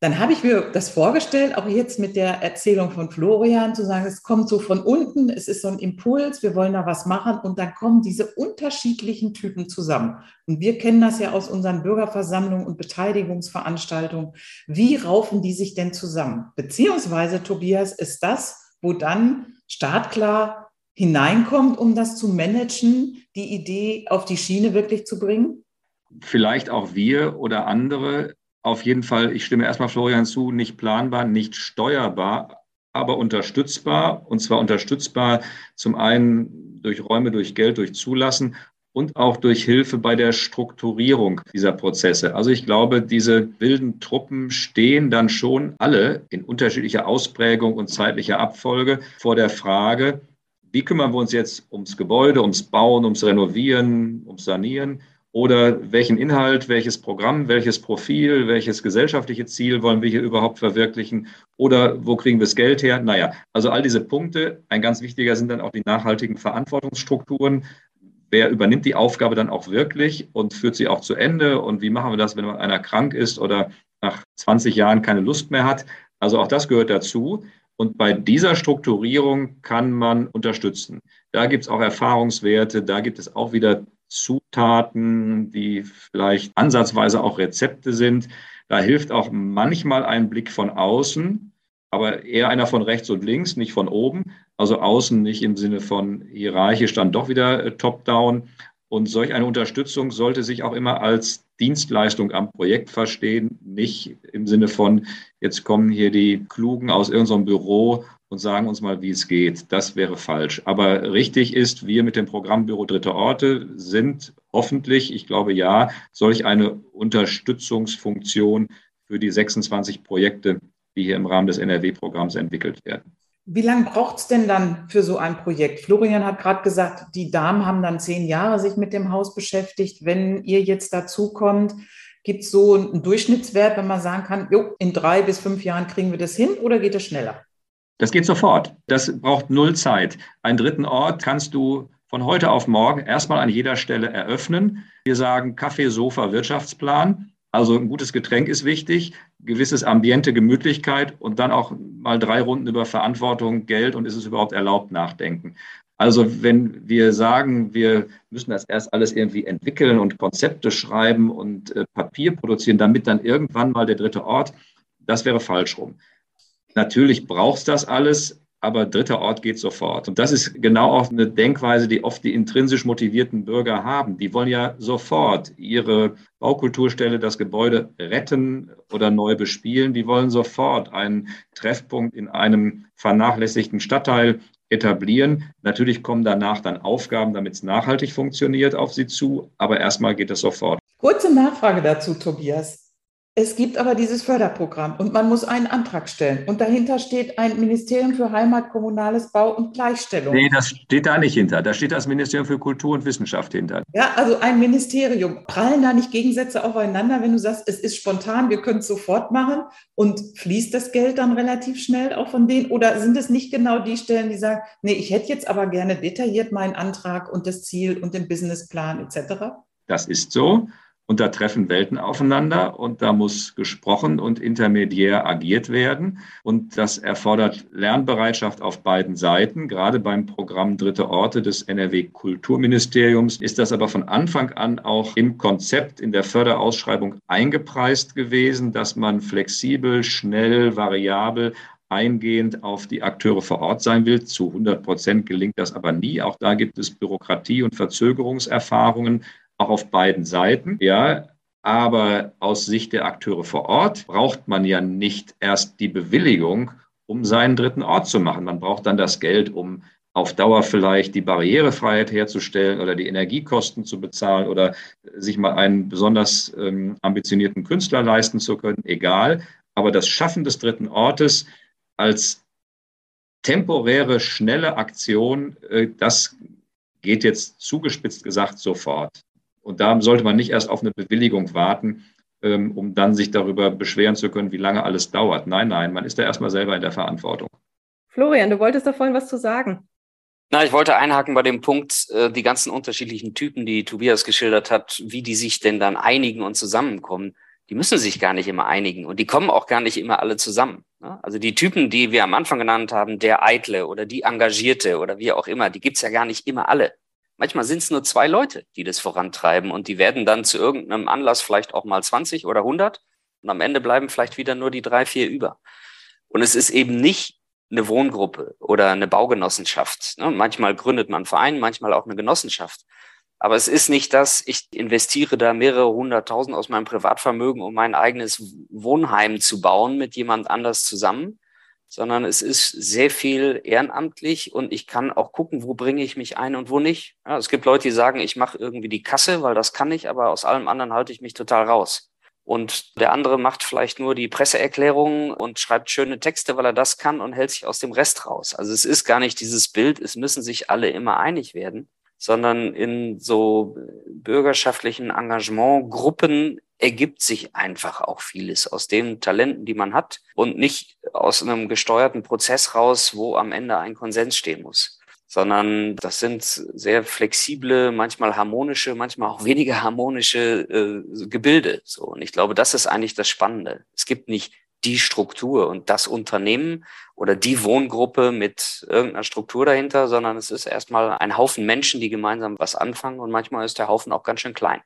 Dann habe ich mir das vorgestellt, auch jetzt mit der Erzählung von Florian, zu sagen, es kommt so von unten, es ist so ein Impuls, wir wollen da was machen und dann kommen diese unterschiedlichen Typen zusammen. Und wir kennen das ja aus unseren Bürgerversammlungen und Beteiligungsveranstaltungen. Wie raufen die sich denn zusammen? Beziehungsweise, Tobias, ist das, wo dann startklar hineinkommt, um das zu managen, die Idee auf die Schiene wirklich zu bringen? Vielleicht auch wir oder andere. Auf jeden Fall, ich stimme erstmal Florian zu, nicht planbar, nicht steuerbar, aber unterstützbar. Und zwar unterstützbar zum einen durch Räume, durch Geld, durch Zulassen und auch durch Hilfe bei der Strukturierung dieser Prozesse. Also ich glaube, diese wilden Truppen stehen dann schon alle in unterschiedlicher Ausprägung und zeitlicher Abfolge vor der Frage, wie kümmern wir uns jetzt ums Gebäude, ums Bauen, ums Renovieren, ums Sanieren oder welchen Inhalt, welches Programm, welches Profil, welches gesellschaftliche Ziel wollen wir hier überhaupt verwirklichen oder wo kriegen wir das Geld her? Naja, also all diese Punkte. Ein ganz wichtiger sind dann auch die nachhaltigen Verantwortungsstrukturen wer übernimmt die Aufgabe dann auch wirklich und führt sie auch zu Ende und wie machen wir das, wenn einer krank ist oder nach 20 Jahren keine Lust mehr hat. Also auch das gehört dazu. Und bei dieser Strukturierung kann man unterstützen. Da gibt es auch Erfahrungswerte, da gibt es auch wieder Zutaten, die vielleicht ansatzweise auch Rezepte sind. Da hilft auch manchmal ein Blick von außen, aber eher einer von rechts und links, nicht von oben. Also außen nicht im Sinne von hierarchisch dann doch wieder äh, top-down. Und solch eine Unterstützung sollte sich auch immer als Dienstleistung am Projekt verstehen, nicht im Sinne von, jetzt kommen hier die Klugen aus irgendeinem Büro und sagen uns mal, wie es geht. Das wäre falsch. Aber richtig ist, wir mit dem Programmbüro Dritte Orte sind hoffentlich, ich glaube ja, solch eine Unterstützungsfunktion für die 26 Projekte die hier im Rahmen des NRW-Programms entwickelt werden. Wie lange braucht es denn dann für so ein Projekt? Florian hat gerade gesagt, die Damen haben dann zehn Jahre sich mit dem Haus beschäftigt. Wenn ihr jetzt dazu kommt, gibt es so einen Durchschnittswert, wenn man sagen kann, jo, in drei bis fünf Jahren kriegen wir das hin oder geht es schneller? Das geht sofort. Das braucht null Zeit. Einen dritten Ort kannst du von heute auf morgen erstmal an jeder Stelle eröffnen. Wir sagen Kaffee, Sofa, Wirtschaftsplan. Also ein gutes Getränk ist wichtig, gewisses Ambiente, Gemütlichkeit und dann auch mal drei Runden über Verantwortung, Geld und ist es überhaupt erlaubt nachdenken. Also wenn wir sagen, wir müssen das erst alles irgendwie entwickeln und Konzepte schreiben und äh, Papier produzieren, damit dann irgendwann mal der dritte Ort, das wäre falsch rum. Natürlich braucht es das alles, aber dritter Ort geht sofort. Und das ist genau auch eine Denkweise, die oft die intrinsisch motivierten Bürger haben. Die wollen ja sofort ihre Baukulturstelle, das Gebäude retten oder neu bespielen. Die wollen sofort einen Treffpunkt in einem vernachlässigten Stadtteil etablieren. Natürlich kommen danach dann Aufgaben, damit es nachhaltig funktioniert, auf sie zu. Aber erstmal geht es sofort. Kurze Nachfrage dazu, Tobias. Es gibt aber dieses Förderprogramm und man muss einen Antrag stellen. Und dahinter steht ein Ministerium für Heimat, Kommunales Bau und Gleichstellung. Nee, das steht da nicht hinter. Da steht das Ministerium für Kultur und Wissenschaft hinter. Ja, also ein Ministerium. Prallen da nicht Gegensätze aufeinander, wenn du sagst, es ist spontan, wir können es sofort machen und fließt das Geld dann relativ schnell auch von denen? Oder sind es nicht genau die Stellen, die sagen, nee, ich hätte jetzt aber gerne detailliert meinen Antrag und das Ziel und den Businessplan etc.? Das ist so. Und da treffen Welten aufeinander und da muss gesprochen und intermediär agiert werden. Und das erfordert Lernbereitschaft auf beiden Seiten. Gerade beim Programm Dritte Orte des NRW Kulturministeriums ist das aber von Anfang an auch im Konzept in der Förderausschreibung eingepreist gewesen, dass man flexibel, schnell, variabel eingehend auf die Akteure vor Ort sein will. Zu 100 Prozent gelingt das aber nie. Auch da gibt es Bürokratie und Verzögerungserfahrungen auch auf beiden Seiten. Ja, aber aus Sicht der Akteure vor Ort braucht man ja nicht erst die Bewilligung, um seinen dritten Ort zu machen. Man braucht dann das Geld, um auf Dauer vielleicht die Barrierefreiheit herzustellen oder die Energiekosten zu bezahlen oder sich mal einen besonders ähm, ambitionierten Künstler leisten zu können, egal. Aber das Schaffen des dritten Ortes als temporäre, schnelle Aktion, äh, das geht jetzt zugespitzt gesagt sofort. Und da sollte man nicht erst auf eine Bewilligung warten, ähm, um dann sich darüber beschweren zu können, wie lange alles dauert. Nein, nein, man ist da erstmal selber in der Verantwortung. Florian, du wolltest da vorhin was zu sagen. Na, ich wollte einhaken bei dem Punkt, äh, die ganzen unterschiedlichen Typen, die Tobias geschildert hat, wie die sich denn dann einigen und zusammenkommen. Die müssen sich gar nicht immer einigen und die kommen auch gar nicht immer alle zusammen. Ne? Also die Typen, die wir am Anfang genannt haben, der Eitle oder die Engagierte oder wie auch immer, die gibt's ja gar nicht immer alle. Manchmal sind es nur zwei Leute, die das vorantreiben und die werden dann zu irgendeinem Anlass vielleicht auch mal 20 oder 100 und am Ende bleiben vielleicht wieder nur die drei, vier über. Und es ist eben nicht eine Wohngruppe oder eine Baugenossenschaft. Ne? Manchmal gründet man einen Verein, manchmal auch eine Genossenschaft. Aber es ist nicht das, ich investiere da mehrere hunderttausend aus meinem Privatvermögen, um mein eigenes Wohnheim zu bauen mit jemand anders zusammen, sondern es ist sehr viel ehrenamtlich und ich kann auch gucken, wo bringe ich mich ein und wo nicht. Ja, es gibt Leute, die sagen, ich mache irgendwie die Kasse, weil das kann ich, aber aus allem anderen halte ich mich total raus. Und der andere macht vielleicht nur die Presseerklärung und schreibt schöne Texte, weil er das kann und hält sich aus dem Rest raus. Also es ist gar nicht dieses Bild, es müssen sich alle immer einig werden, sondern in so bürgerschaftlichen Engagementgruppen ergibt sich einfach auch vieles aus den Talenten, die man hat und nicht aus einem gesteuerten Prozess raus, wo am Ende ein Konsens stehen muss sondern das sind sehr flexible, manchmal harmonische, manchmal auch weniger harmonische äh, Gebilde. So und ich glaube, das ist eigentlich das Spannende. Es gibt nicht die Struktur und das Unternehmen oder die Wohngruppe mit irgendeiner Struktur dahinter, sondern es ist erstmal ein Haufen Menschen, die gemeinsam was anfangen und manchmal ist der Haufen auch ganz schön klein.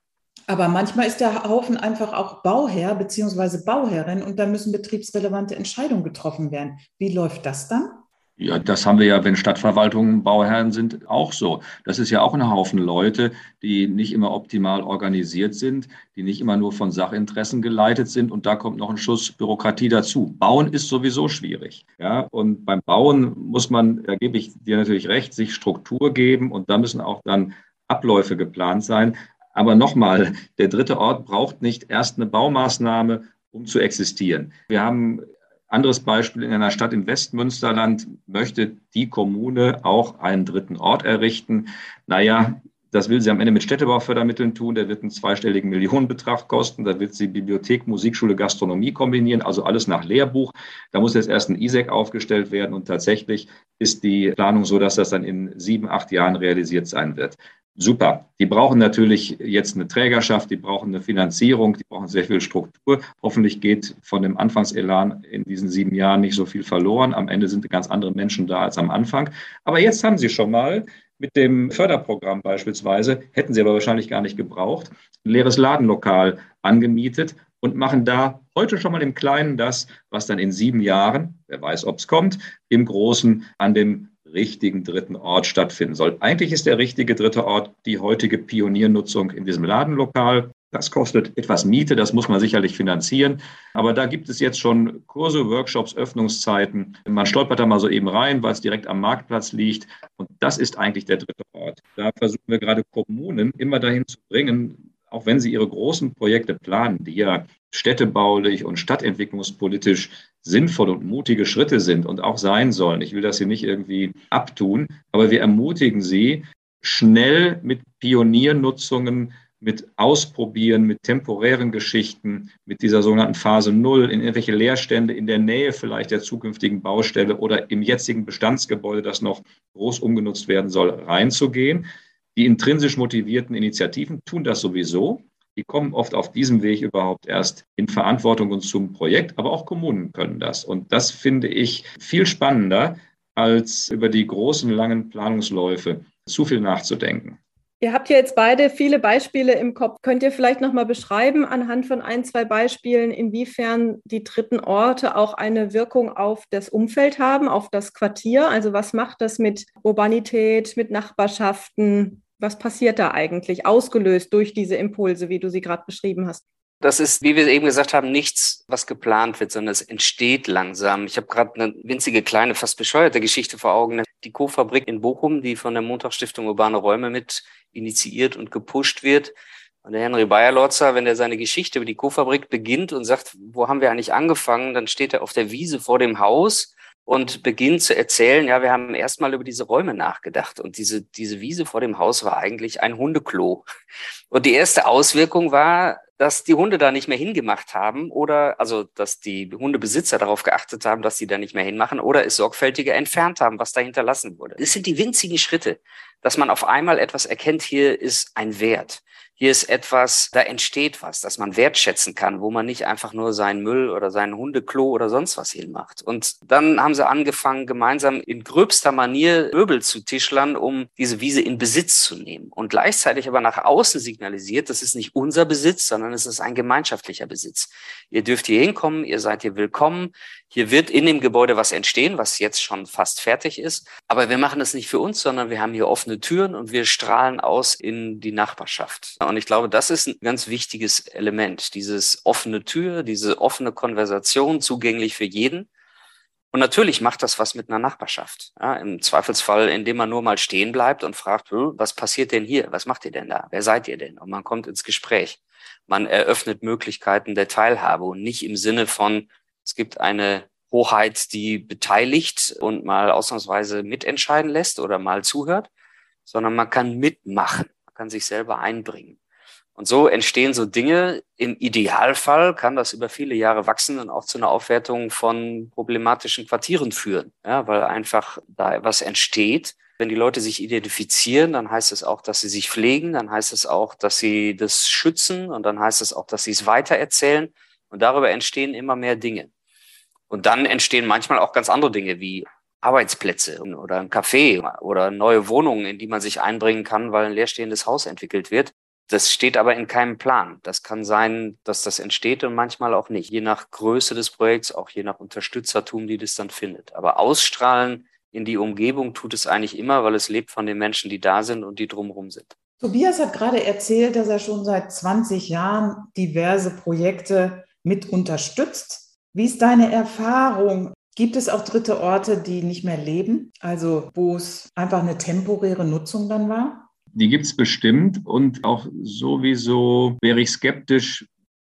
Aber manchmal ist der Haufen einfach auch Bauherr bzw. Bauherrin und da müssen betriebsrelevante Entscheidungen getroffen werden. Wie läuft das dann? Ja, das haben wir ja, wenn Stadtverwaltungen Bauherren sind, auch so. Das ist ja auch ein Haufen Leute, die nicht immer optimal organisiert sind, die nicht immer nur von Sachinteressen geleitet sind. Und da kommt noch ein Schuss Bürokratie dazu. Bauen ist sowieso schwierig. Ja, und beim Bauen muss man, da gebe ich dir natürlich recht, sich Struktur geben und da müssen auch dann Abläufe geplant sein. Aber nochmal, der dritte Ort braucht nicht erst eine Baumaßnahme, um zu existieren. Wir haben anderes Beispiel in einer Stadt im Westmünsterland möchte die Kommune auch einen dritten Ort errichten. Naja, das will sie am Ende mit Städtebaufördermitteln tun. Der wird einen zweistelligen Millionenbetrag kosten. Da wird sie Bibliothek, Musikschule, Gastronomie kombinieren, also alles nach Lehrbuch. Da muss jetzt erst ein ISEC aufgestellt werden und tatsächlich ist die Planung so, dass das dann in sieben, acht Jahren realisiert sein wird super. Die brauchen natürlich jetzt eine Trägerschaft, die brauchen eine Finanzierung, die brauchen sehr viel Struktur. Hoffentlich geht von dem Anfangselan in diesen sieben Jahren nicht so viel verloren. Am Ende sind ganz andere Menschen da als am Anfang. Aber jetzt haben sie schon mal mit dem Förderprogramm beispielsweise, hätten sie aber wahrscheinlich gar nicht gebraucht, ein leeres Ladenlokal angemietet und machen da heute schon mal im Kleinen das, was dann in sieben Jahren, wer weiß, ob es kommt, im Großen an dem richtigen dritten Ort stattfinden soll. Eigentlich ist der richtige dritte Ort die heutige Pioniernutzung in diesem Ladenlokal. Das kostet etwas Miete, das muss man sicherlich finanzieren. Aber da gibt es jetzt schon Kurse, Workshops, Öffnungszeiten. Man stolpert da mal so eben rein, weil es direkt am Marktplatz liegt. Und das ist eigentlich der dritte Ort. Da versuchen wir gerade Kommunen immer dahin zu bringen, auch wenn sie ihre großen Projekte planen, die ja städtebaulich und stadtentwicklungspolitisch sinnvolle und mutige Schritte sind und auch sein sollen. Ich will das hier nicht irgendwie abtun, aber wir ermutigen sie, schnell mit Pioniernutzungen mit Ausprobieren, mit temporären Geschichten, mit dieser sogenannten Phase Null in irgendwelche Leerstände in der Nähe vielleicht der zukünftigen Baustelle oder im jetzigen Bestandsgebäude, das noch groß umgenutzt werden soll, reinzugehen. Die intrinsisch motivierten Initiativen tun das sowieso. Die kommen oft auf diesem Weg überhaupt erst in Verantwortung und zum Projekt, aber auch Kommunen können das. Und das finde ich viel spannender, als über die großen, langen Planungsläufe zu viel nachzudenken. Ihr habt ja jetzt beide viele Beispiele im Kopf. Könnt ihr vielleicht noch mal beschreiben anhand von ein, zwei Beispielen, inwiefern die dritten Orte auch eine Wirkung auf das Umfeld haben, auf das Quartier? Also was macht das mit Urbanität, mit Nachbarschaften? Was passiert da eigentlich, ausgelöst durch diese Impulse, wie du sie gerade beschrieben hast? Das ist, wie wir eben gesagt haben, nichts, was geplant wird, sondern es entsteht langsam. Ich habe gerade eine winzige, kleine, fast bescheuerte Geschichte vor Augen. Die Co-Fabrik in Bochum, die von der Montagsstiftung Urbane Räume mit initiiert und gepusht wird. Und der Henry Bayerlotzer, wenn er seine Geschichte über die Co-Fabrik beginnt und sagt, wo haben wir eigentlich angefangen, dann steht er auf der Wiese vor dem Haus und beginnt zu erzählen, ja, wir haben erstmal über diese Räume nachgedacht und diese, diese Wiese vor dem Haus war eigentlich ein Hundeklo. Und die erste Auswirkung war, dass die Hunde da nicht mehr hingemacht haben oder also dass die Hundebesitzer darauf geachtet haben, dass sie da nicht mehr hinmachen oder es sorgfältiger entfernt haben, was da hinterlassen wurde. Das sind die winzigen Schritte, dass man auf einmal etwas erkennt, hier ist ein Wert hier ist etwas, da entsteht was, das man wertschätzen kann, wo man nicht einfach nur seinen Müll oder seinen Hundeklo oder sonst was hinmacht. Und dann haben sie angefangen, gemeinsam in gröbster Manier Möbel zu tischlern, um diese Wiese in Besitz zu nehmen. Und gleichzeitig aber nach außen signalisiert, das ist nicht unser Besitz, sondern es ist ein gemeinschaftlicher Besitz. Ihr dürft hier hinkommen, ihr seid hier willkommen. Hier wird in dem Gebäude was entstehen, was jetzt schon fast fertig ist. Aber wir machen das nicht für uns, sondern wir haben hier offene Türen und wir strahlen aus in die Nachbarschaft. Und ich glaube, das ist ein ganz wichtiges Element. Dieses offene Tür, diese offene Konversation, zugänglich für jeden. Und natürlich macht das was mit einer Nachbarschaft. Ja, Im Zweifelsfall, indem man nur mal stehen bleibt und fragt, was passiert denn hier? Was macht ihr denn da? Wer seid ihr denn? Und man kommt ins Gespräch. Man eröffnet Möglichkeiten der Teilhabe und nicht im Sinne von, es gibt eine Hoheit, die beteiligt und mal ausnahmsweise mitentscheiden lässt oder mal zuhört, sondern man kann mitmachen, kann sich selber einbringen. Und so entstehen so Dinge. Im Idealfall kann das über viele Jahre wachsen und auch zu einer Aufwertung von problematischen Quartieren führen, ja, weil einfach da etwas entsteht. Wenn die Leute sich identifizieren, dann heißt es auch, dass sie sich pflegen, dann heißt es auch, dass sie das schützen und dann heißt es auch, dass sie es weitererzählen. Und darüber entstehen immer mehr Dinge. Und dann entstehen manchmal auch ganz andere Dinge wie Arbeitsplätze oder ein Café oder neue Wohnungen, in die man sich einbringen kann, weil ein leerstehendes Haus entwickelt wird. Das steht aber in keinem Plan. Das kann sein, dass das entsteht und manchmal auch nicht. Je nach Größe des Projekts, auch je nach Unterstützertum, die das dann findet. Aber ausstrahlen in die Umgebung tut es eigentlich immer, weil es lebt von den Menschen, die da sind und die drumherum sind. Tobias hat gerade erzählt, dass er schon seit 20 Jahren diverse Projekte mit unterstützt. Wie ist deine Erfahrung? Gibt es auch dritte Orte, die nicht mehr leben, also wo es einfach eine temporäre Nutzung dann war? Die gibt es bestimmt und auch sowieso wäre ich skeptisch,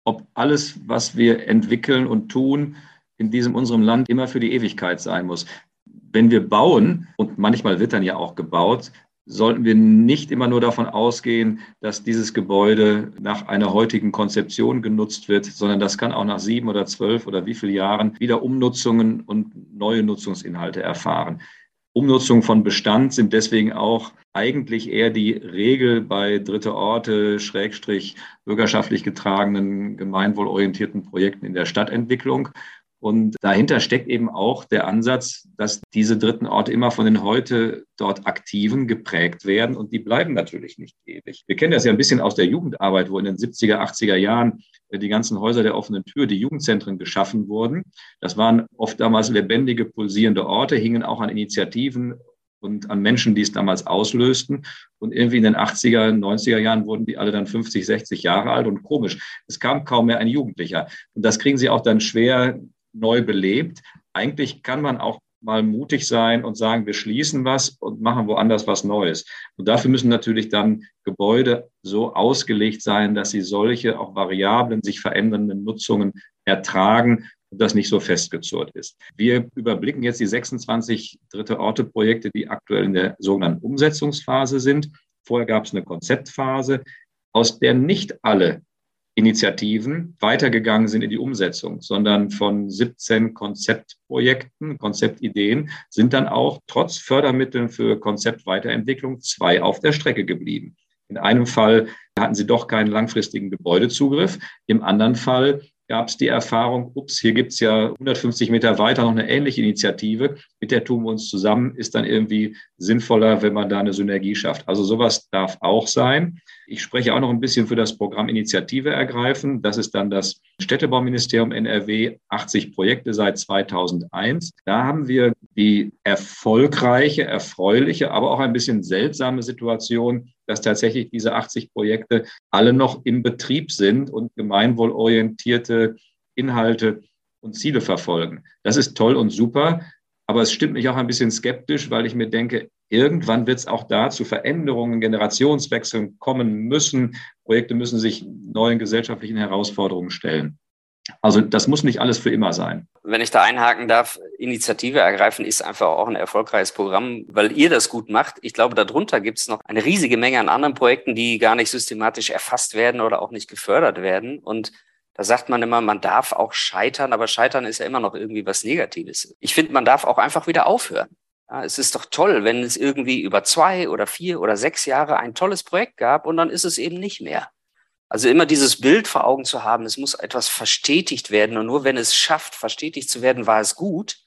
ob alles, was wir entwickeln und tun, in diesem unserem Land immer für die Ewigkeit sein muss. Wenn wir bauen, und manchmal wird dann ja auch gebaut, sollten wir nicht immer nur davon ausgehen, dass dieses Gebäude nach einer heutigen Konzeption genutzt wird, sondern das kann auch nach sieben oder zwölf oder wie viele Jahren wieder Umnutzungen und neue Nutzungsinhalte erfahren. Umnutzung von Bestand sind deswegen auch eigentlich eher die Regel bei dritte Orte, Schrägstrich bürgerschaftlich getragenen, gemeinwohlorientierten Projekten in der Stadtentwicklung. Und dahinter steckt eben auch der Ansatz, dass diese dritten Orte immer von den heute dort Aktiven geprägt werden und die bleiben natürlich nicht ewig. Wir kennen das ja ein bisschen aus der Jugendarbeit, wo in den 70er, 80er Jahren die ganzen Häuser der offenen Tür, die Jugendzentren geschaffen wurden. Das waren oft damals lebendige, pulsierende Orte, hingen auch an Initiativen und an Menschen, die es damals auslösten. Und irgendwie in den 80er, 90er Jahren wurden die alle dann 50, 60 Jahre alt und komisch. Es kam kaum mehr ein Jugendlicher. Und das kriegen sie auch dann schwer neu belebt. Eigentlich kann man auch mal mutig sein und sagen, wir schließen was und machen woanders was Neues. Und dafür müssen natürlich dann Gebäude so ausgelegt sein, dass sie solche auch variablen, sich verändernden Nutzungen ertragen und das nicht so festgezurrt ist. Wir überblicken jetzt die 26 dritte Orte-Projekte, die aktuell in der sogenannten Umsetzungsphase sind. Vorher gab es eine Konzeptphase, aus der nicht alle Initiativen weitergegangen sind in die Umsetzung, sondern von 17 Konzeptprojekten, Konzeptideen sind dann auch trotz Fördermitteln für Konzeptweiterentwicklung zwei auf der Strecke geblieben. In einem Fall hatten sie doch keinen langfristigen Gebäudezugriff. Im anderen Fall gab es die Erfahrung, ups, hier gibt es ja 150 Meter weiter noch eine ähnliche Initiative, mit der tun wir uns zusammen, ist dann irgendwie sinnvoller, wenn man da eine Synergie schafft. Also sowas darf auch sein. Ich spreche auch noch ein bisschen für das Programm Initiative ergreifen. Das ist dann das Städtebauministerium NRW, 80 Projekte seit 2001. Da haben wir die erfolgreiche, erfreuliche, aber auch ein bisschen seltsame Situation, dass tatsächlich diese 80 Projekte alle noch im Betrieb sind und gemeinwohlorientierte Inhalte und Ziele verfolgen. Das ist toll und super, aber es stimmt mich auch ein bisschen skeptisch, weil ich mir denke, irgendwann wird es auch da zu Veränderungen, Generationswechseln kommen müssen. Projekte müssen sich neuen gesellschaftlichen Herausforderungen stellen. Also das muss nicht alles für immer sein. Wenn ich da einhaken darf, Initiative ergreifen ist einfach auch ein erfolgreiches Programm, weil ihr das gut macht. Ich glaube, darunter gibt es noch eine riesige Menge an anderen Projekten, die gar nicht systematisch erfasst werden oder auch nicht gefördert werden. Und da sagt man immer, man darf auch scheitern, aber scheitern ist ja immer noch irgendwie was Negatives. Ich finde, man darf auch einfach wieder aufhören. Ja, es ist doch toll, wenn es irgendwie über zwei oder vier oder sechs Jahre ein tolles Projekt gab und dann ist es eben nicht mehr. Also immer dieses Bild vor Augen zu haben, es muss etwas verstetigt werden und nur wenn es schafft, verstetigt zu werden, war es gut.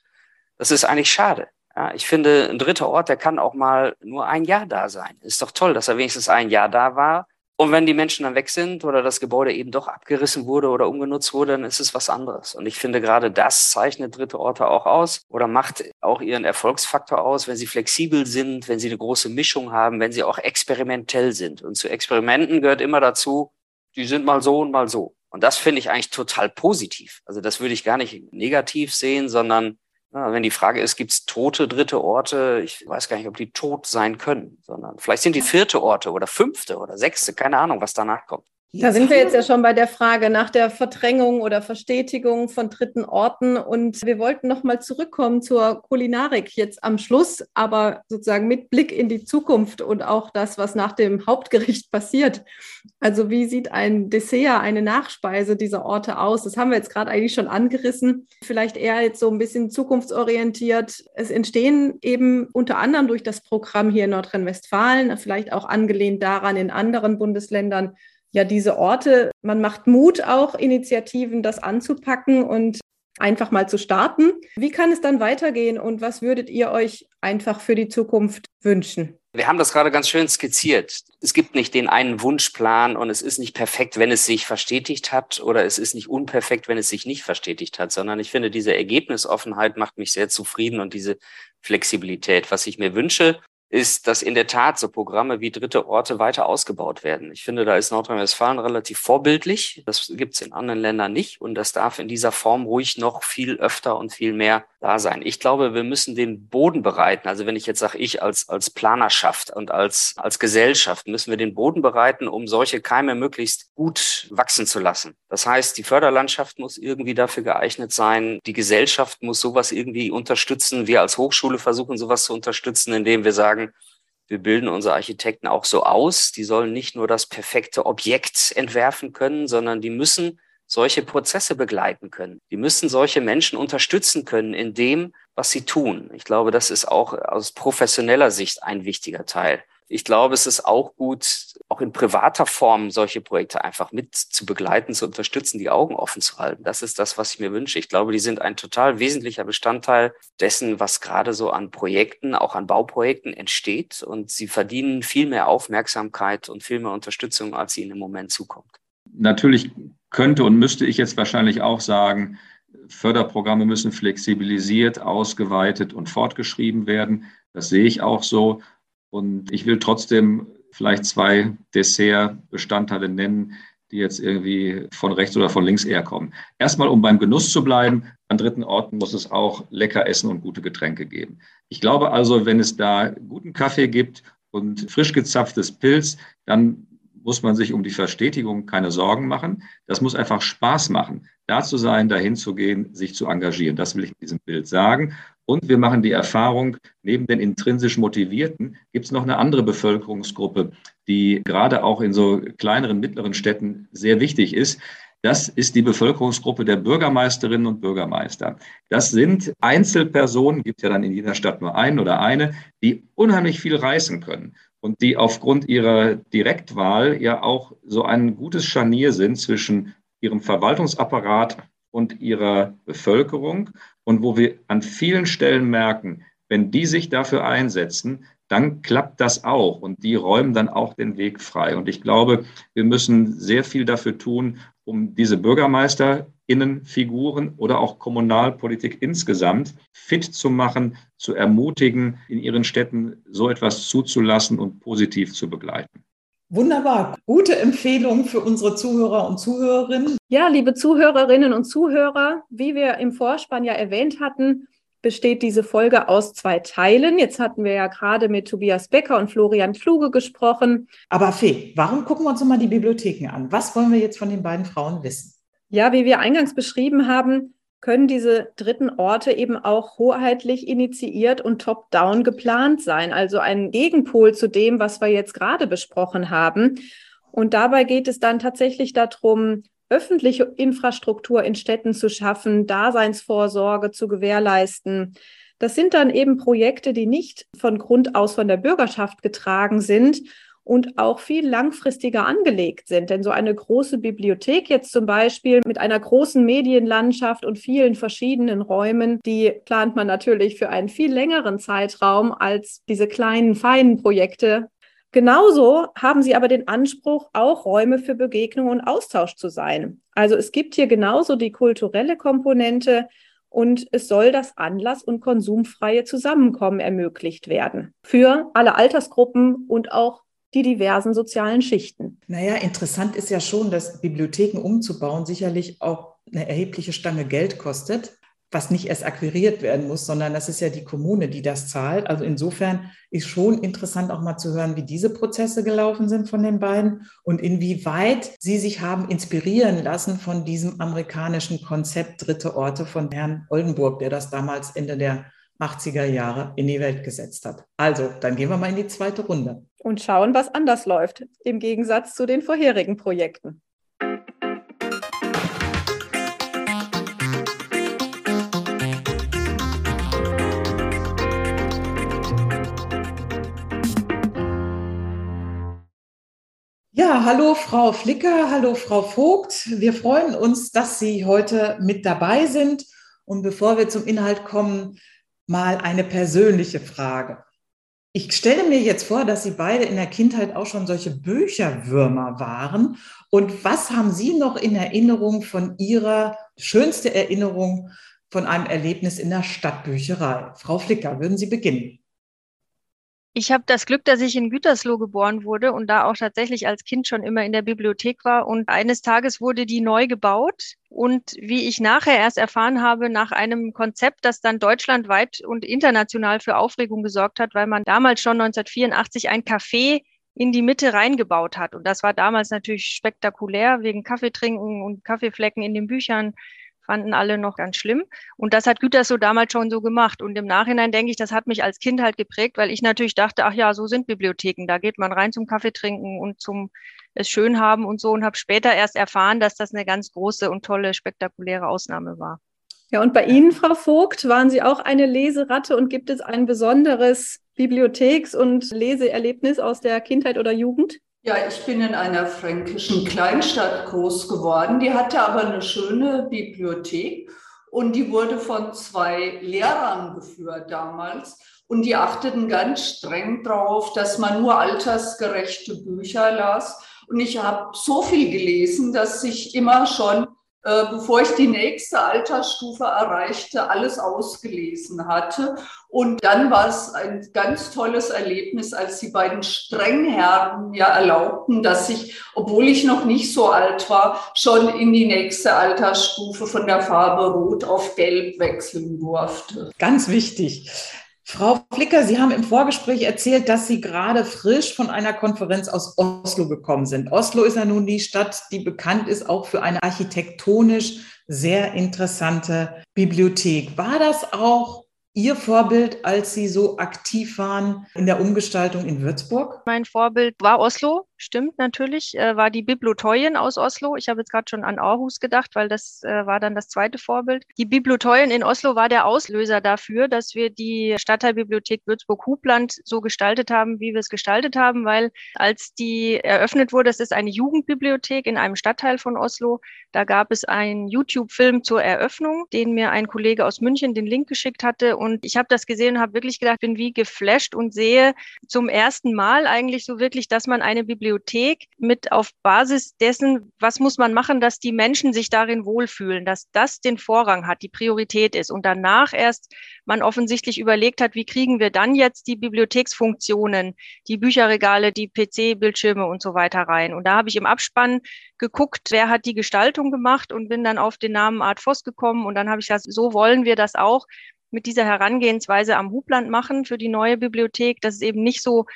Das ist eigentlich schade. Ja, ich finde, ein dritter Ort, der kann auch mal nur ein Jahr da sein. Ist doch toll, dass er wenigstens ein Jahr da war. Und wenn die Menschen dann weg sind oder das Gebäude eben doch abgerissen wurde oder umgenutzt wurde, dann ist es was anderes. Und ich finde, gerade das zeichnet dritte Orte auch aus oder macht auch ihren Erfolgsfaktor aus, wenn sie flexibel sind, wenn sie eine große Mischung haben, wenn sie auch experimentell sind. Und zu Experimenten gehört immer dazu, die sind mal so und mal so. Und das finde ich eigentlich total positiv. Also das würde ich gar nicht negativ sehen, sondern wenn die Frage ist, gibt es tote dritte Orte? Ich weiß gar nicht, ob die tot sein können, sondern vielleicht sind die vierte Orte oder fünfte oder sechste, keine Ahnung, was danach kommt. Da sind wir jetzt ja schon bei der Frage nach der Verdrängung oder Verstetigung von dritten Orten. Und wir wollten nochmal zurückkommen zur Kulinarik jetzt am Schluss, aber sozusagen mit Blick in die Zukunft und auch das, was nach dem Hauptgericht passiert. Also wie sieht ein Dessert, eine Nachspeise dieser Orte aus? Das haben wir jetzt gerade eigentlich schon angerissen. Vielleicht eher jetzt so ein bisschen zukunftsorientiert. Es entstehen eben unter anderem durch das Programm hier in Nordrhein-Westfalen, vielleicht auch angelehnt daran in anderen Bundesländern, ja diese Orte. Man macht Mut auch, Initiativen das anzupacken und einfach mal zu starten. Wie kann es dann weitergehen und was würdet ihr euch einfach für die Zukunft wünschen? Wir haben das gerade ganz schön skizziert. Es gibt nicht den einen Wunschplan und es ist nicht perfekt, wenn es sich verstetigt hat oder es ist nicht unperfekt, wenn es sich nicht verstetigt hat, sondern ich finde, diese Ergebnisoffenheit macht mich sehr zufrieden und diese Flexibilität. Was ich mir wünsche, ist, dass in der Tat so Programme wie dritte Orte weiter ausgebaut werden. Ich finde, da ist Nordrhein-Westfalen relativ vorbildlich. Das gibt es in anderen Ländern nicht und das darf in dieser Form ruhig noch viel öfter und viel mehr da sein. Ich glaube, wir müssen den Boden bereiten. Also wenn ich jetzt sage, ich als, als Planerschaft und als, als Gesellschaft müssen wir den Boden bereiten, um solche Keime möglichst gut wachsen zu lassen. Das heißt, die Förderlandschaft muss irgendwie dafür geeignet sein. Die Gesellschaft muss sowas irgendwie unterstützen. Wir als Hochschule versuchen sowas zu unterstützen, indem wir sagen, wir bilden unsere Architekten auch so aus. Die sollen nicht nur das perfekte Objekt entwerfen können, sondern die müssen solche Prozesse begleiten können. Die müssen solche Menschen unterstützen können in dem, was sie tun. Ich glaube, das ist auch aus professioneller Sicht ein wichtiger Teil. Ich glaube, es ist auch gut, auch in privater Form solche Projekte einfach mit zu begleiten, zu unterstützen, die Augen offen zu halten. Das ist das, was ich mir wünsche. Ich glaube, die sind ein total wesentlicher Bestandteil dessen, was gerade so an Projekten, auch an Bauprojekten entsteht. Und sie verdienen viel mehr Aufmerksamkeit und viel mehr Unterstützung, als ihnen im Moment zukommt. Natürlich könnte und müsste ich jetzt wahrscheinlich auch sagen, Förderprogramme müssen flexibilisiert, ausgeweitet und fortgeschrieben werden. Das sehe ich auch so. Und ich will trotzdem vielleicht zwei Dessertbestandteile nennen, die jetzt irgendwie von rechts oder von links eher kommen. Erstmal, um beim Genuss zu bleiben, an dritten Orten muss es auch lecker Essen und gute Getränke geben. Ich glaube also, wenn es da guten Kaffee gibt und frisch gezapftes Pilz, dann muss man sich um die Verstetigung keine Sorgen machen. Das muss einfach Spaß machen, da zu sein, dahin zu gehen, sich zu engagieren. Das will ich in diesem Bild sagen. Und wir machen die Erfahrung, neben den intrinsisch Motivierten gibt es noch eine andere Bevölkerungsgruppe, die gerade auch in so kleineren, mittleren Städten sehr wichtig ist. Das ist die Bevölkerungsgruppe der Bürgermeisterinnen und Bürgermeister. Das sind Einzelpersonen, gibt ja dann in jeder Stadt nur einen oder eine, die unheimlich viel reißen können und die aufgrund ihrer Direktwahl ja auch so ein gutes Scharnier sind zwischen ihrem Verwaltungsapparat und ihrer Bevölkerung und wo wir an vielen Stellen merken, wenn die sich dafür einsetzen, dann klappt das auch und die räumen dann auch den Weg frei. Und ich glaube, wir müssen sehr viel dafür tun, um diese Bürgermeisterinnenfiguren oder auch Kommunalpolitik insgesamt fit zu machen, zu ermutigen, in ihren Städten so etwas zuzulassen und positiv zu begleiten. Wunderbar. Gute Empfehlung für unsere Zuhörer und Zuhörerinnen. Ja, liebe Zuhörerinnen und Zuhörer, wie wir im Vorspann ja erwähnt hatten, besteht diese Folge aus zwei Teilen. Jetzt hatten wir ja gerade mit Tobias Becker und Florian Kluge gesprochen. Aber Fee, warum gucken wir uns mal die Bibliotheken an? Was wollen wir jetzt von den beiden Frauen wissen? Ja, wie wir eingangs beschrieben haben, können diese dritten Orte eben auch hoheitlich initiiert und top-down geplant sein, also ein Gegenpol zu dem, was wir jetzt gerade besprochen haben. Und dabei geht es dann tatsächlich darum, öffentliche Infrastruktur in Städten zu schaffen, Daseinsvorsorge zu gewährleisten. Das sind dann eben Projekte, die nicht von Grund aus von der Bürgerschaft getragen sind und auch viel langfristiger angelegt sind. Denn so eine große Bibliothek jetzt zum Beispiel mit einer großen Medienlandschaft und vielen verschiedenen Räumen, die plant man natürlich für einen viel längeren Zeitraum als diese kleinen, feinen Projekte. Genauso haben sie aber den Anspruch, auch Räume für Begegnung und Austausch zu sein. Also es gibt hier genauso die kulturelle Komponente, und es soll das anlass- und konsumfreie Zusammenkommen ermöglicht werden für alle Altersgruppen und auch die diversen sozialen Schichten. Naja, interessant ist ja schon, dass Bibliotheken umzubauen sicherlich auch eine erhebliche Stange Geld kostet, was nicht erst akquiriert werden muss, sondern das ist ja die Kommune, die das zahlt. Also insofern ist schon interessant auch mal zu hören, wie diese Prozesse gelaufen sind von den beiden und inwieweit sie sich haben inspirieren lassen von diesem amerikanischen Konzept Dritte Orte von Herrn Oldenburg, der das damals Ende der 80er Jahre in die Welt gesetzt hat. Also, dann gehen wir mal in die zweite Runde. Und schauen, was anders läuft, im Gegensatz zu den vorherigen Projekten. Ja, hallo Frau Flicker, hallo Frau Vogt. Wir freuen uns, dass Sie heute mit dabei sind. Und bevor wir zum Inhalt kommen, mal eine persönliche Frage. Ich stelle mir jetzt vor, dass Sie beide in der Kindheit auch schon solche Bücherwürmer waren. Und was haben Sie noch in Erinnerung von Ihrer schönste Erinnerung von einem Erlebnis in der Stadtbücherei? Frau Flicker, würden Sie beginnen? Ich habe das Glück, dass ich in Gütersloh geboren wurde und da auch tatsächlich als Kind schon immer in der Bibliothek war. Und eines Tages wurde die neu gebaut. Und wie ich nachher erst erfahren habe, nach einem Konzept, das dann deutschlandweit und international für Aufregung gesorgt hat, weil man damals schon 1984 ein Café in die Mitte reingebaut hat. Und das war damals natürlich spektakulär wegen Kaffeetrinken und Kaffeeflecken in den Büchern fanden alle noch ganz schlimm. Und das hat Gütersloh damals schon so gemacht. Und im Nachhinein denke ich, das hat mich als Kind halt geprägt, weil ich natürlich dachte, ach ja, so sind Bibliotheken. Da geht man rein zum Kaffee trinken und zum es schön haben und so und habe später erst erfahren, dass das eine ganz große und tolle, spektakuläre Ausnahme war. Ja, und bei Ihnen, Frau Vogt, waren Sie auch eine Leseratte und gibt es ein besonderes Bibliotheks- und Leseerlebnis aus der Kindheit oder Jugend? Ja, ich bin in einer fränkischen Kleinstadt groß geworden. Die hatte aber eine schöne Bibliothek und die wurde von zwei Lehrern geführt damals. Und die achteten ganz streng darauf, dass man nur altersgerechte Bücher las. Und ich habe so viel gelesen, dass ich immer schon bevor ich die nächste Altersstufe erreichte, alles ausgelesen hatte. Und dann war es ein ganz tolles Erlebnis, als die beiden Strengherren ja erlaubten, dass ich, obwohl ich noch nicht so alt war, schon in die nächste Altersstufe von der Farbe Rot auf Gelb wechseln durfte. Ganz wichtig. Frau Flicker, Sie haben im Vorgespräch erzählt, dass Sie gerade frisch von einer Konferenz aus Oslo gekommen sind. Oslo ist ja nun die Stadt, die bekannt ist auch für eine architektonisch sehr interessante Bibliothek. War das auch Ihr Vorbild, als Sie so aktiv waren in der Umgestaltung in Würzburg? Mein Vorbild war Oslo, stimmt natürlich, äh, war die Bibliotheien aus Oslo. Ich habe jetzt gerade schon an Aarhus gedacht, weil das äh, war dann das zweite Vorbild. Die Bibliotheien in Oslo war der Auslöser dafür, dass wir die Stadtteilbibliothek Würzburg-Hubland so gestaltet haben, wie wir es gestaltet haben, weil als die eröffnet wurde, das ist eine Jugendbibliothek in einem Stadtteil von Oslo, da gab es einen YouTube-Film zur Eröffnung, den mir ein Kollege aus München den Link geschickt hatte und ich habe das gesehen und habe wirklich gedacht, bin wie geflasht und sehe zum ersten Mal eigentlich so wirklich, dass man eine Bibliothek mit auf Basis dessen, was muss man machen, dass die Menschen sich darin wohlfühlen, dass das den Vorrang hat, die Priorität ist und danach erst man offensichtlich überlegt hat, wie kriegen wir dann jetzt die Bibliotheksfunktionen, die Bücherregale, die PC-Bildschirme und so weiter rein. Und da habe ich im Abspann geguckt, wer hat die Gestaltung gemacht und bin dann auf den Namen Art Voss gekommen und dann habe ich gesagt, so wollen wir das auch mit dieser Herangehensweise am Hubland machen für die neue Bibliothek, dass es eben nicht so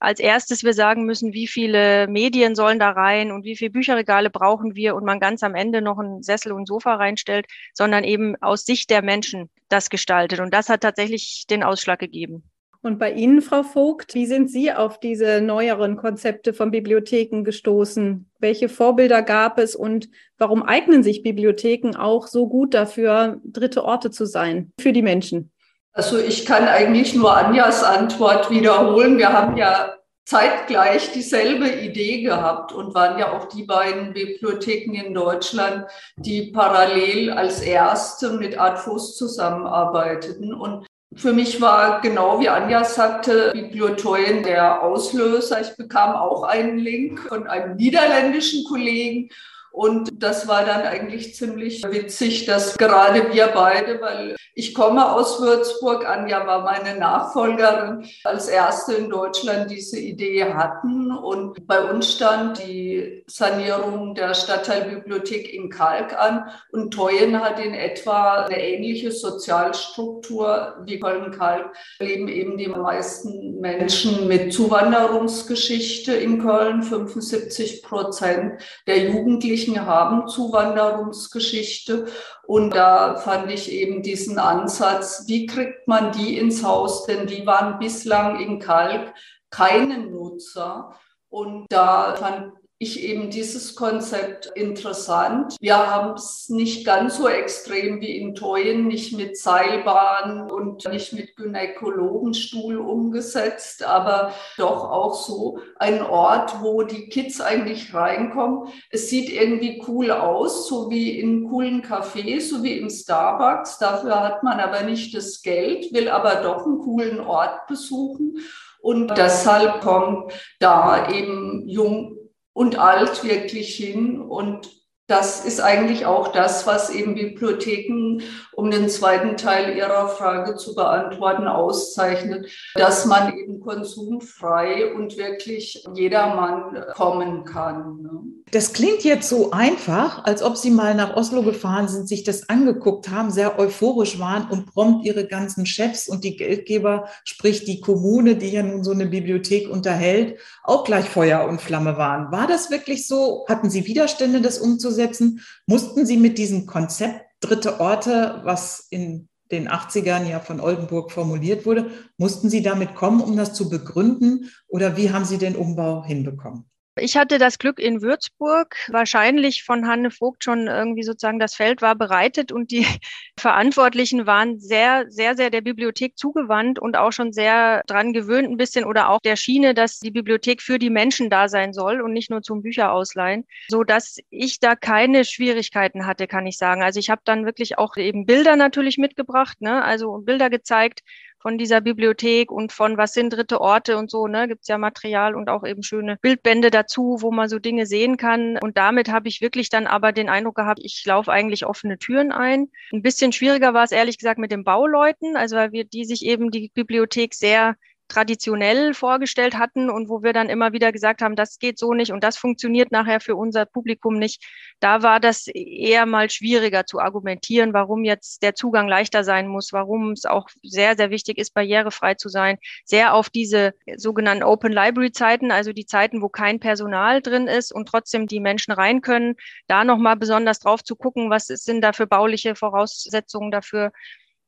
als erstes wir sagen müssen, wie viele Medien sollen da rein und wie viele Bücherregale brauchen wir und man ganz am Ende noch einen Sessel und Sofa reinstellt, sondern eben aus Sicht der Menschen das gestaltet. Und das hat tatsächlich den Ausschlag gegeben. Und bei Ihnen, Frau Vogt, wie sind Sie auf diese neueren Konzepte von Bibliotheken gestoßen? Welche Vorbilder gab es und warum eignen sich Bibliotheken auch so gut dafür, dritte Orte zu sein für die Menschen? Also ich kann eigentlich nur Anjas Antwort wiederholen. Wir haben ja zeitgleich dieselbe Idee gehabt und waren ja auch die beiden Bibliotheken in Deutschland, die parallel als erste mit Adfos zusammenarbeiteten. Und für mich war genau wie Anja sagte, Bibliotheuen der Auslöser. Ich bekam auch einen Link von einem niederländischen Kollegen und das war dann eigentlich ziemlich witzig, dass gerade wir beide, weil ich komme aus Würzburg, Anja war meine Nachfolgerin, als erste in Deutschland diese Idee hatten. Und bei uns stand die Sanierung der Stadtteilbibliothek in Kalk an. Und Teuen hat in etwa eine ähnliche Sozialstruktur wie Köln-Kalk. Leben eben die meisten Menschen mit Zuwanderungsgeschichte in Köln. 75 Prozent der Jugendlichen Jugendlichen haben Zuwanderungsgeschichte. Und da fand ich eben diesen Ansatz, wie kriegt man die ins Haus? Denn die waren bislang in Kalk keine Nutzer. Und da fand ich eben dieses Konzept interessant. Wir haben es nicht ganz so extrem wie in Teuen, nicht mit Seilbahn und nicht mit Gynäkologenstuhl umgesetzt, aber doch auch so ein Ort, wo die Kids eigentlich reinkommen. Es sieht irgendwie cool aus, so wie in coolen Cafés, so wie im Starbucks. Dafür hat man aber nicht das Geld, will aber doch einen coolen Ort besuchen. Und deshalb kommt da eben jung und alt wirklich hin. Und das ist eigentlich auch das, was eben Bibliotheken, um den zweiten Teil Ihrer Frage zu beantworten, auszeichnet, dass man eben konsumfrei und wirklich jedermann kommen kann. Das klingt jetzt so einfach, als ob Sie mal nach Oslo gefahren sind, sich das angeguckt haben, sehr euphorisch waren und prompt Ihre ganzen Chefs und die Geldgeber, sprich die Kommune, die ja nun so eine Bibliothek unterhält, auch gleich Feuer und Flamme waren. War das wirklich so? Hatten Sie Widerstände, das umzusetzen? Mussten Sie mit diesem Konzept dritte Orte, was in den 80ern ja von Oldenburg formuliert wurde, mussten Sie damit kommen, um das zu begründen? Oder wie haben Sie den Umbau hinbekommen? Ich hatte das Glück in Würzburg, wahrscheinlich von Hanne Vogt schon irgendwie sozusagen das Feld war bereitet und die Verantwortlichen waren sehr, sehr, sehr der Bibliothek zugewandt und auch schon sehr dran gewöhnt ein bisschen oder auch der Schiene, dass die Bibliothek für die Menschen da sein soll und nicht nur zum Bücher ausleihen, so dass ich da keine Schwierigkeiten hatte, kann ich sagen. Also ich habe dann wirklich auch eben Bilder natürlich mitgebracht, ne? also Bilder gezeigt, von dieser Bibliothek und von was sind dritte Orte und so, ne, gibt's ja Material und auch eben schöne Bildbände dazu, wo man so Dinge sehen kann. Und damit habe ich wirklich dann aber den Eindruck gehabt, ich laufe eigentlich offene Türen ein. Ein bisschen schwieriger war es ehrlich gesagt mit den Bauleuten, also weil wir die sich eben die Bibliothek sehr traditionell vorgestellt hatten und wo wir dann immer wieder gesagt haben, das geht so nicht und das funktioniert nachher für unser Publikum nicht. Da war das eher mal schwieriger zu argumentieren, warum jetzt der Zugang leichter sein muss, warum es auch sehr, sehr wichtig ist, barrierefrei zu sein, sehr auf diese sogenannten Open Library Zeiten, also die Zeiten, wo kein Personal drin ist und trotzdem die Menschen rein können, da nochmal besonders drauf zu gucken, was sind da für bauliche Voraussetzungen dafür,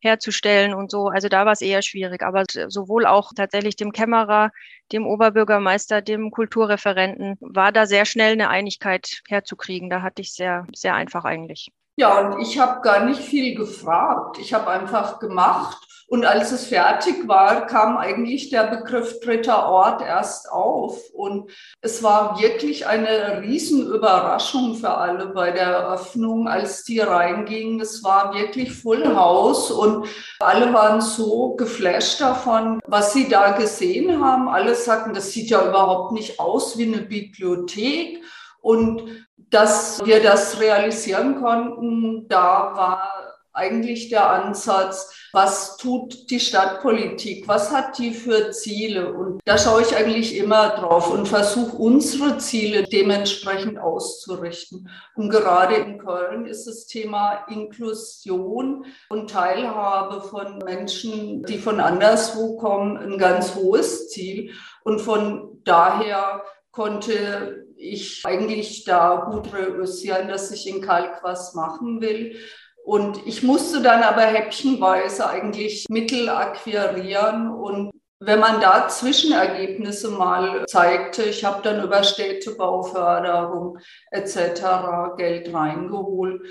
herzustellen und so. Also da war es eher schwierig. Aber sowohl auch tatsächlich dem Kämmerer, dem Oberbürgermeister, dem Kulturreferenten war da sehr schnell eine Einigkeit herzukriegen. Da hatte ich sehr, sehr einfach eigentlich. Ja, und ich habe gar nicht viel gefragt. Ich habe einfach gemacht und als es fertig war, kam eigentlich der Begriff dritter Ort erst auf. Und es war wirklich eine Riesenüberraschung für alle bei der Eröffnung, als die reingingen. Es war wirklich Full House und alle waren so geflasht davon, was sie da gesehen haben. Alle sagten, das sieht ja überhaupt nicht aus wie eine Bibliothek. Und dass wir das realisieren konnten, da war eigentlich der Ansatz, was tut die Stadtpolitik, was hat die für Ziele? Und da schaue ich eigentlich immer drauf und versuche unsere Ziele dementsprechend auszurichten. Und gerade in Köln ist das Thema Inklusion und Teilhabe von Menschen, die von anderswo kommen, ein ganz hohes Ziel. Und von daher konnte ich eigentlich da gut reüssieren, dass ich in Kalk was machen will. Und ich musste dann aber häppchenweise eigentlich Mittel akquirieren und wenn man da Zwischenergebnisse mal zeigte, ich habe dann über Städtebauförderung etc. Geld reingeholt.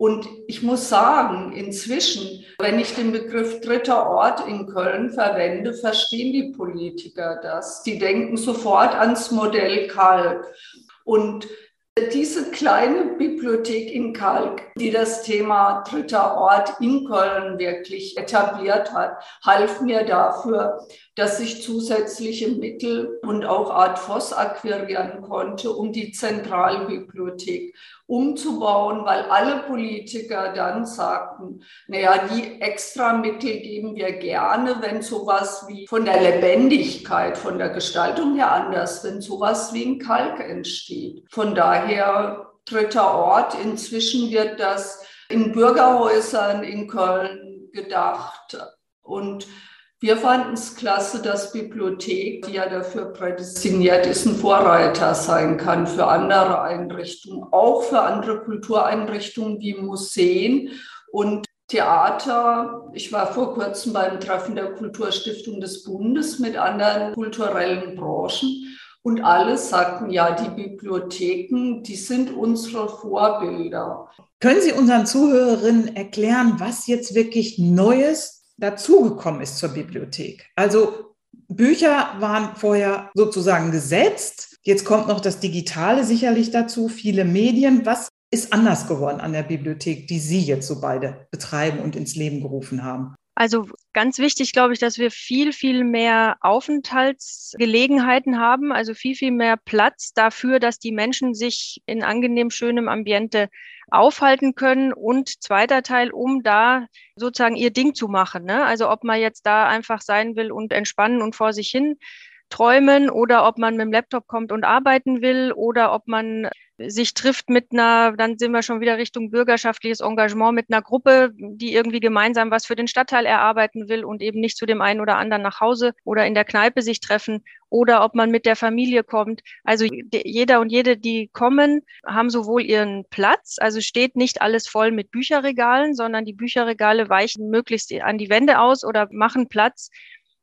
Und ich muss sagen, inzwischen, wenn ich den Begriff dritter Ort in Köln verwende, verstehen die Politiker das. Die denken sofort ans Modell Kalk. Und diese kleine Bibliothek in Kalk, die das Thema dritter Ort in Köln wirklich etabliert hat, half mir dafür, dass ich zusätzliche Mittel und auch Art Voss akquirieren konnte, um die Zentralbibliothek umzubauen, weil alle Politiker dann sagten, naja, die extra Mittel geben wir gerne, wenn sowas wie von der Lebendigkeit, von der Gestaltung her anders, wenn sowas wie ein Kalk entsteht. Von daher dritter Ort. Inzwischen wird das in Bürgerhäusern in Köln gedacht und wir fanden es klasse, dass Bibliothek, die ja dafür prädestiniert ist, ein Vorreiter sein kann für andere Einrichtungen, auch für andere Kultureinrichtungen wie Museen und Theater. Ich war vor kurzem beim Treffen der Kulturstiftung des Bundes mit anderen kulturellen Branchen. Und alle sagten, ja, die Bibliotheken, die sind unsere Vorbilder. Können Sie unseren Zuhörerinnen erklären, was jetzt wirklich Neues dazugekommen ist zur Bibliothek. Also Bücher waren vorher sozusagen gesetzt. Jetzt kommt noch das Digitale sicherlich dazu, viele Medien. Was ist anders geworden an der Bibliothek, die Sie jetzt so beide betreiben und ins Leben gerufen haben? Also ganz wichtig, glaube ich, dass wir viel, viel mehr Aufenthaltsgelegenheiten haben, also viel, viel mehr Platz dafür, dass die Menschen sich in angenehm schönem Ambiente aufhalten können und zweiter Teil, um da sozusagen ihr Ding zu machen. Ne? Also ob man jetzt da einfach sein will und entspannen und vor sich hin träumen oder ob man mit dem Laptop kommt und arbeiten will oder ob man sich trifft mit einer, dann sind wir schon wieder Richtung bürgerschaftliches Engagement mit einer Gruppe, die irgendwie gemeinsam was für den Stadtteil erarbeiten will und eben nicht zu dem einen oder anderen nach Hause oder in der Kneipe sich treffen oder ob man mit der Familie kommt. Also jeder und jede, die kommen, haben sowohl ihren Platz, also steht nicht alles voll mit Bücherregalen, sondern die Bücherregale weichen möglichst an die Wände aus oder machen Platz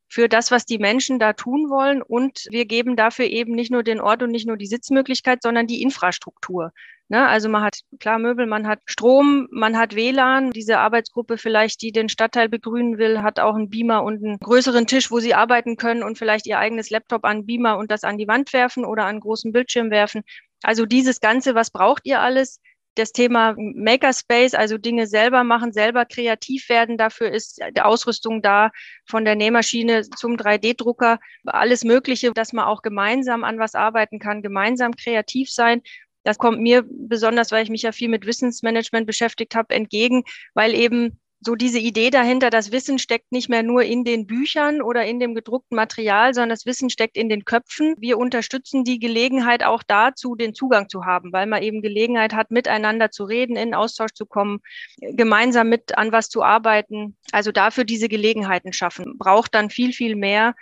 für das, was die Menschen da tun wollen. Und wir geben dafür eben nicht nur den Ort und nicht nur die Sitzmöglichkeit, sondern die Infrastruktur. Ne? Also man hat klar Möbel, man hat Strom, man hat WLAN. Diese Arbeitsgruppe vielleicht, die den Stadtteil begrünen will, hat auch einen Beamer und einen größeren Tisch, wo sie arbeiten können und vielleicht ihr eigenes Laptop an Beamer und das an die Wand werfen oder an großen Bildschirm werfen. Also dieses Ganze, was braucht ihr alles? Das Thema Makerspace, also Dinge selber machen, selber kreativ werden. Dafür ist die Ausrüstung da von der Nähmaschine zum 3D-Drucker, alles Mögliche, dass man auch gemeinsam an was arbeiten kann, gemeinsam kreativ sein. Das kommt mir besonders, weil ich mich ja viel mit Wissensmanagement beschäftigt habe, entgegen, weil eben so diese Idee dahinter, das Wissen steckt nicht mehr nur in den Büchern oder in dem gedruckten Material, sondern das Wissen steckt in den Köpfen. Wir unterstützen die Gelegenheit auch dazu, den Zugang zu haben, weil man eben Gelegenheit hat, miteinander zu reden, in Austausch zu kommen, gemeinsam mit an was zu arbeiten. Also dafür diese Gelegenheiten schaffen. Braucht dann viel, viel mehr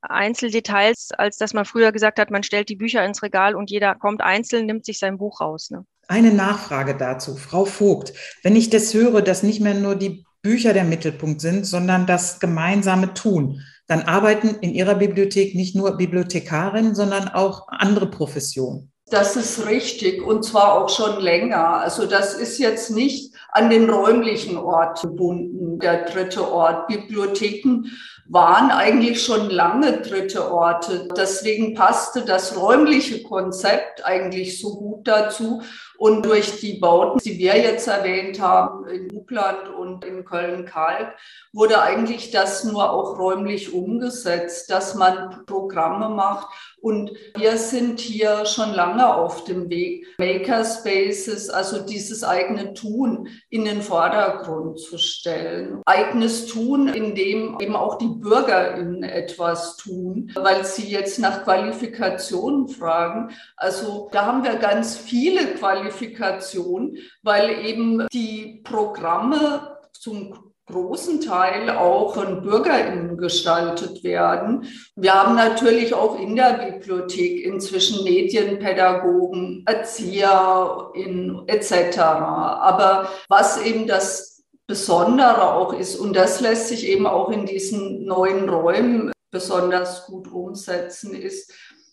Einzeldetails, als dass man früher gesagt hat, man stellt die Bücher ins Regal und jeder kommt einzeln, nimmt sich sein Buch raus. Ne? Eine Nachfrage dazu, Frau Vogt. Wenn ich das höre, dass nicht mehr nur die Bücher der Mittelpunkt sind, sondern das gemeinsame Tun, dann arbeiten in Ihrer Bibliothek nicht nur Bibliothekarinnen, sondern auch andere Professionen. Das ist richtig und zwar auch schon länger. Also das ist jetzt nicht an den räumlichen Ort gebunden, der dritte Ort. Bibliotheken waren eigentlich schon lange dritte Orte. Deswegen passte das räumliche Konzept eigentlich so gut dazu. Und durch die Bauten, die wir jetzt erwähnt haben, in Upland und in Köln-Kalk, wurde eigentlich das nur auch räumlich umgesetzt, dass man Programme macht. Und wir sind hier schon lange auf dem Weg, Makerspaces, also dieses eigene Tun in den Vordergrund zu stellen. Eigenes Tun, in dem eben auch die BürgerInnen etwas tun, weil sie jetzt nach Qualifikationen fragen. Also da haben wir ganz viele Qualifikationen Qualifikation, weil eben die Programme zum großen Teil auch von BürgerInnen gestaltet werden. Wir haben natürlich auch in der Bibliothek inzwischen Medienpädagogen, Erzieher in, etc. Aber was eben das Besondere auch ist, und das lässt sich eben auch in diesen neuen Räumen besonders gut umsetzen, ist,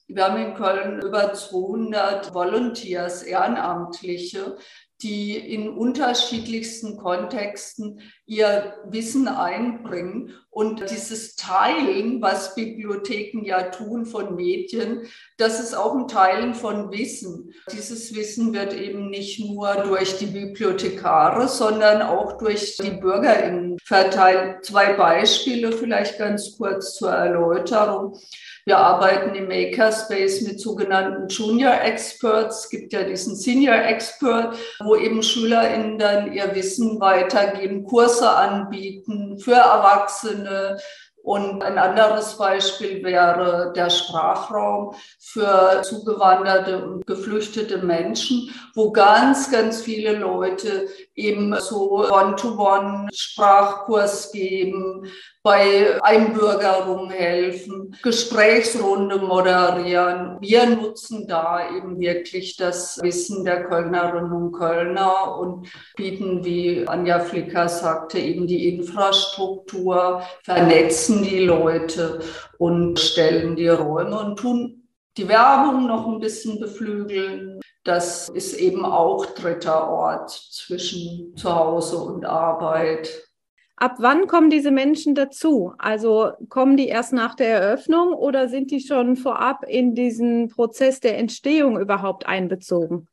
wir haben in Köln über 200 Volunteers, Ehrenamtliche, die in unterschiedlichsten Kontexten ihr Wissen einbringen. Und dieses Teilen, was Bibliotheken ja tun von Medien, das ist auch ein Teilen von Wissen. Dieses Wissen wird eben nicht nur durch die Bibliothekare, sondern auch durch die BürgerInnen verteilt. Zwei Beispiele vielleicht ganz kurz zur Erläuterung. Wir arbeiten im Makerspace mit sogenannten Junior Experts. Es gibt ja diesen Senior Expert, wo eben SchülerInnen dann ihr Wissen weitergeben, Kurse anbieten für Erwachsene, und ein anderes Beispiel wäre der Sprachraum für zugewanderte und geflüchtete Menschen, wo ganz, ganz viele Leute eben so One-to-One-Sprachkurs geben, bei Einbürgerung helfen, Gesprächsrunde moderieren. Wir nutzen da eben wirklich das Wissen der Kölnerinnen und Kölner und bieten, wie Anja Flicker sagte, eben die Infrastruktur, vernetzen die Leute und stellen die Räume und tun die Werbung noch ein bisschen beflügeln. Das ist eben auch dritter Ort zwischen Zuhause und Arbeit. Ab wann kommen diese Menschen dazu? Also kommen die erst nach der Eröffnung oder sind die schon vorab in diesen Prozess der Entstehung überhaupt einbezogen?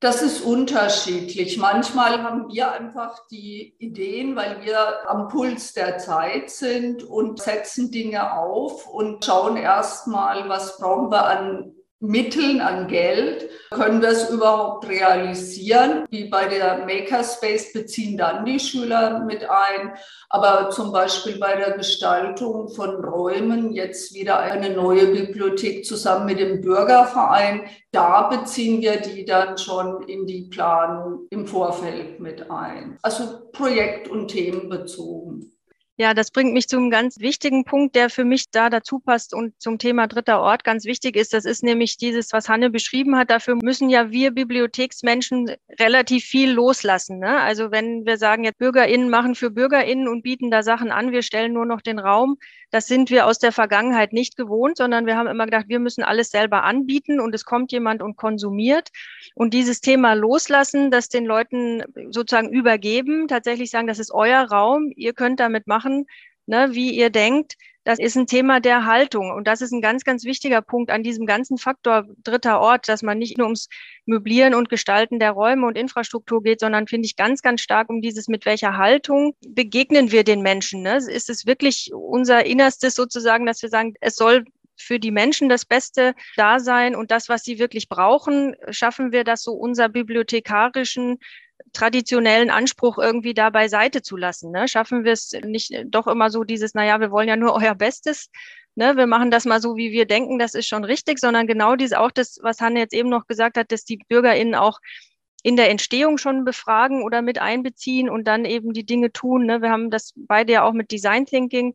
Das ist unterschiedlich. Manchmal haben wir einfach die Ideen, weil wir am Puls der Zeit sind und setzen Dinge auf und schauen erstmal, was brauchen wir an Mitteln, an Geld. Können wir es überhaupt realisieren? Wie bei der Makerspace beziehen dann die Schüler mit ein. Aber zum Beispiel bei der Gestaltung von Räumen, jetzt wieder eine neue Bibliothek zusammen mit dem Bürgerverein, da beziehen wir die dann schon in die Planung im Vorfeld mit ein. Also projekt- und themenbezogen. Ja, das bringt mich zum ganz wichtigen Punkt, der für mich da dazu passt und zum Thema dritter Ort ganz wichtig ist. Das ist nämlich dieses, was Hanne beschrieben hat. Dafür müssen ja wir Bibliotheksmenschen relativ viel loslassen. Ne? Also wenn wir sagen, jetzt BürgerInnen machen für BürgerInnen und bieten da Sachen an, wir stellen nur noch den Raum, das sind wir aus der Vergangenheit nicht gewohnt, sondern wir haben immer gedacht, wir müssen alles selber anbieten und es kommt jemand und konsumiert. Und dieses Thema loslassen, das den Leuten sozusagen übergeben, tatsächlich sagen, das ist euer Raum, ihr könnt damit machen, ne, wie ihr denkt, das ist ein Thema der Haltung. Und das ist ein ganz, ganz wichtiger Punkt an diesem ganzen Faktor dritter Ort, dass man nicht nur ums Möblieren und Gestalten der Räume und Infrastruktur geht, sondern finde ich ganz, ganz stark um dieses, mit welcher Haltung begegnen wir den Menschen. Ne? Ist es wirklich unser Innerstes sozusagen, dass wir sagen, es soll für die Menschen das Beste da sein und das, was sie wirklich brauchen, schaffen wir das so unser bibliothekarischen traditionellen Anspruch irgendwie da beiseite zu lassen. Ne? Schaffen wir es nicht doch immer so dieses, naja, wir wollen ja nur euer Bestes, ne? wir machen das mal so, wie wir denken, das ist schon richtig, sondern genau dies auch das, was Hanne jetzt eben noch gesagt hat, dass die BürgerInnen auch in der Entstehung schon befragen oder mit einbeziehen und dann eben die Dinge tun. Ne? Wir haben das beide ja auch mit Design Thinking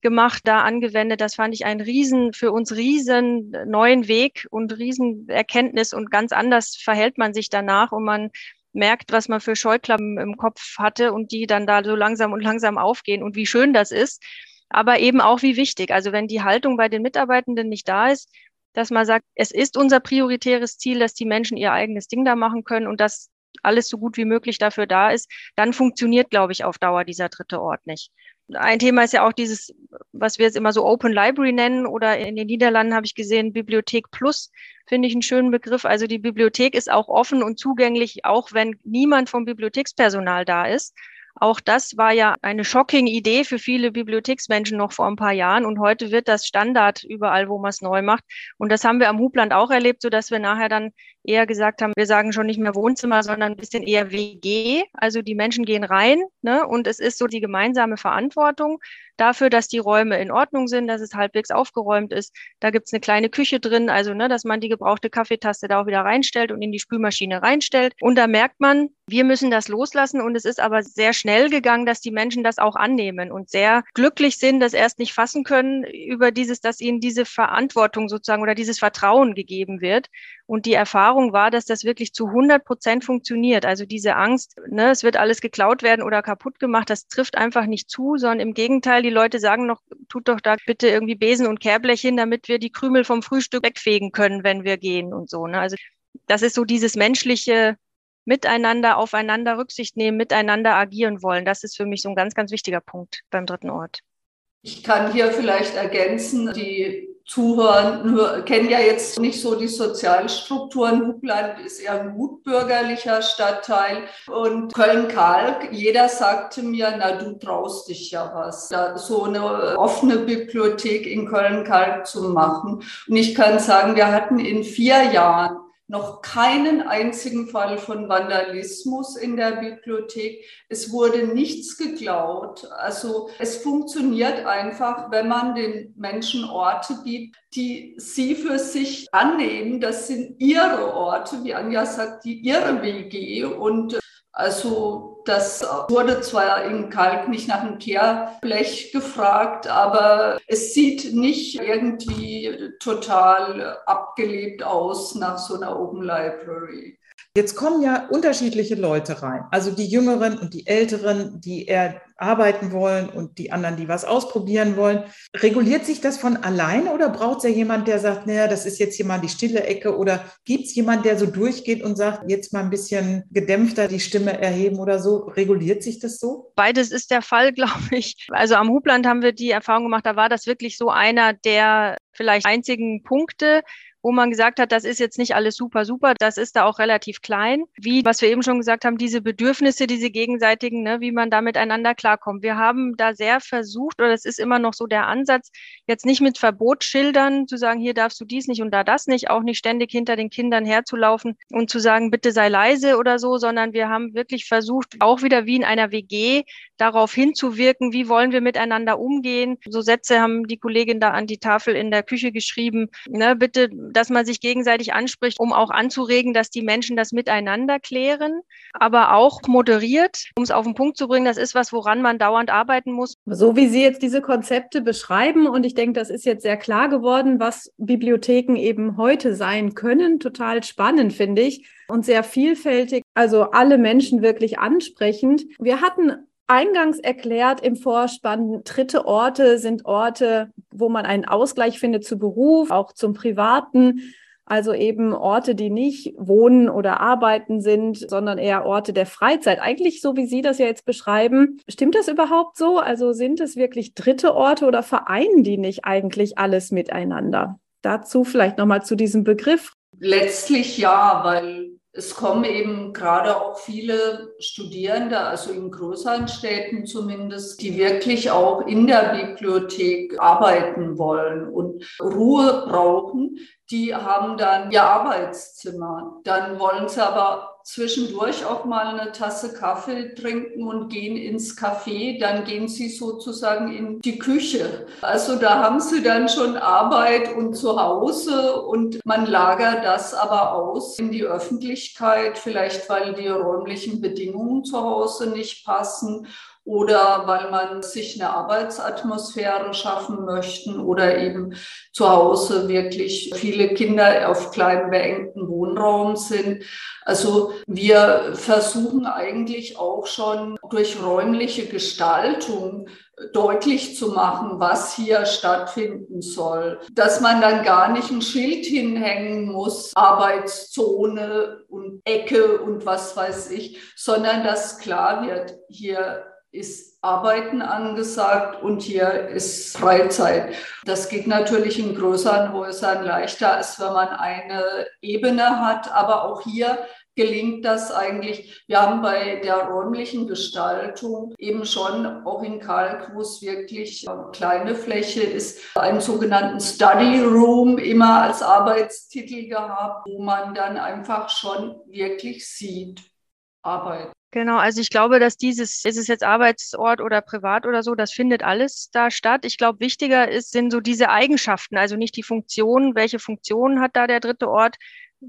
gemacht, da angewendet. Das fand ich einen riesen, für uns riesen neuen Weg und riesen Erkenntnis und ganz anders verhält man sich danach und man merkt, was man für Scheuklappen im Kopf hatte und die dann da so langsam und langsam aufgehen und wie schön das ist, aber eben auch wie wichtig. Also wenn die Haltung bei den Mitarbeitenden nicht da ist, dass man sagt, es ist unser prioritäres Ziel, dass die Menschen ihr eigenes Ding da machen können und dass alles so gut wie möglich dafür da ist, dann funktioniert, glaube ich, auf Dauer dieser dritte Ort nicht. Ein Thema ist ja auch dieses, was wir jetzt immer so Open Library nennen oder in den Niederlanden habe ich gesehen, Bibliothek Plus, finde ich einen schönen Begriff. Also die Bibliothek ist auch offen und zugänglich, auch wenn niemand vom Bibliothekspersonal da ist. Auch das war ja eine shocking Idee für viele Bibliotheksmenschen noch vor ein paar Jahren und heute wird das Standard überall, wo man es neu macht. Und das haben wir am Hubland auch erlebt, so dass wir nachher dann eher gesagt haben, wir sagen schon nicht mehr Wohnzimmer, sondern ein bisschen eher WG. Also die Menschen gehen rein ne? und es ist so die gemeinsame Verantwortung dafür, dass die Räume in Ordnung sind, dass es halbwegs aufgeräumt ist. Da gibt es eine kleine Küche drin, also ne, dass man die gebrauchte Kaffeetaste da auch wieder reinstellt und in die Spülmaschine reinstellt. Und da merkt man, wir müssen das loslassen und es ist aber sehr schnell gegangen, dass die Menschen das auch annehmen und sehr glücklich sind, das erst nicht fassen können über dieses, dass ihnen diese Verantwortung sozusagen oder dieses Vertrauen gegeben wird. Und die Erfahrung war, dass das wirklich zu 100 Prozent funktioniert. Also diese Angst, ne, es wird alles geklaut werden oder kaputt gemacht, das trifft einfach nicht zu, sondern im Gegenteil, die Leute sagen noch, tut doch da bitte irgendwie Besen und Kehrblech hin, damit wir die Krümel vom Frühstück wegfegen können, wenn wir gehen und so. Ne? Also das ist so dieses menschliche Miteinander, aufeinander Rücksicht nehmen, miteinander agieren wollen. Das ist für mich so ein ganz, ganz wichtiger Punkt beim dritten Ort. Ich kann hier vielleicht ergänzen, die Zuhörer kennen ja jetzt nicht so die Sozialstrukturen. Hubland ist eher ein gutbürgerlicher Stadtteil und Köln-Kalk, jeder sagte mir, na du traust dich ja was, da so eine offene Bibliothek in Köln-Kalk zu machen. Und ich kann sagen, wir hatten in vier Jahren noch keinen einzigen Fall von Vandalismus in der Bibliothek. Es wurde nichts geklaut. Also es funktioniert einfach, wenn man den Menschen Orte gibt, die sie für sich annehmen. Das sind ihre Orte, wie Anja sagt, die ihre WG. Und also das wurde zwar in Kalk nicht nach einem Kehrblech gefragt, aber es sieht nicht irgendwie total abgelebt aus nach so einer Open Library. Jetzt kommen ja unterschiedliche Leute rein, also die Jüngeren und die Älteren, die eher arbeiten wollen und die anderen, die was ausprobieren wollen. Reguliert sich das von allein oder braucht es ja jemand, der sagt, naja, das ist jetzt hier mal die stille Ecke oder gibt es jemand, der so durchgeht und sagt, jetzt mal ein bisschen gedämpfter die Stimme erheben oder so? Reguliert sich das so? Beides ist der Fall, glaube ich. Also am Hubland haben wir die Erfahrung gemacht, da war das wirklich so einer der vielleicht einzigen Punkte, wo man gesagt hat, das ist jetzt nicht alles super, super, das ist da auch relativ klein. Wie, was wir eben schon gesagt haben, diese Bedürfnisse, diese gegenseitigen, ne, wie man da miteinander klarkommt. Wir haben da sehr versucht, oder es ist immer noch so der Ansatz, jetzt nicht mit Verbotsschildern zu sagen, hier darfst du dies nicht und da das nicht, auch nicht ständig hinter den Kindern herzulaufen und zu sagen, bitte sei leise oder so, sondern wir haben wirklich versucht, auch wieder wie in einer WG, darauf hinzuwirken, wie wollen wir miteinander umgehen. So Sätze haben die Kollegin da an die Tafel in der Küche geschrieben. Ne, bitte, dass man sich gegenseitig anspricht, um auch anzuregen, dass die Menschen das miteinander klären, aber auch moderiert, um es auf den Punkt zu bringen. Das ist was, woran man dauernd arbeiten muss. So wie Sie jetzt diese Konzepte beschreiben, und ich denke, das ist jetzt sehr klar geworden, was Bibliotheken eben heute sein können. Total spannend, finde ich, und sehr vielfältig. Also alle Menschen wirklich ansprechend. Wir hatten eingangs erklärt im Vorspann, dritte Orte sind Orte, wo man einen Ausgleich findet zu Beruf, auch zum Privaten. Also eben Orte, die nicht Wohnen oder Arbeiten sind, sondern eher Orte der Freizeit. Eigentlich so, wie Sie das ja jetzt beschreiben. Stimmt das überhaupt so? Also sind es wirklich dritte Orte oder vereinen die nicht eigentlich alles miteinander? Dazu vielleicht nochmal zu diesem Begriff. Letztlich ja, weil es kommen eben gerade auch viele Studierende, also in größeren Städten zumindest, die wirklich auch in der Bibliothek arbeiten wollen und Ruhe brauchen. Die haben dann ihr Arbeitszimmer. Dann wollen sie aber zwischendurch auch mal eine Tasse Kaffee trinken und gehen ins Café, dann gehen sie sozusagen in die Küche. Also da haben sie dann schon Arbeit und Zuhause und man lagert das aber aus in die Öffentlichkeit, vielleicht weil die räumlichen Bedingungen zu Hause nicht passen oder weil man sich eine Arbeitsatmosphäre schaffen möchten oder eben zu Hause wirklich viele Kinder auf kleinem beengten Wohnraum sind. Also wir versuchen eigentlich auch schon durch räumliche Gestaltung deutlich zu machen, was hier stattfinden soll. Dass man dann gar nicht ein Schild hinhängen muss, Arbeitszone und Ecke und was weiß ich, sondern dass klar wird, hier ist Arbeiten angesagt und hier ist Freizeit. Das geht natürlich in größeren Häusern leichter, als wenn man eine Ebene hat. Aber auch hier gelingt das eigentlich. Wir haben bei der räumlichen Gestaltung eben schon auch in Kalk, wo es wirklich eine kleine Fläche ist, einen sogenannten Study Room immer als Arbeitstitel gehabt, wo man dann einfach schon wirklich sieht, Arbeit. Genau, also ich glaube, dass dieses, ist es jetzt Arbeitsort oder privat oder so, das findet alles da statt. Ich glaube, wichtiger ist, sind so diese Eigenschaften, also nicht die Funktion, welche Funktion hat da der dritte Ort,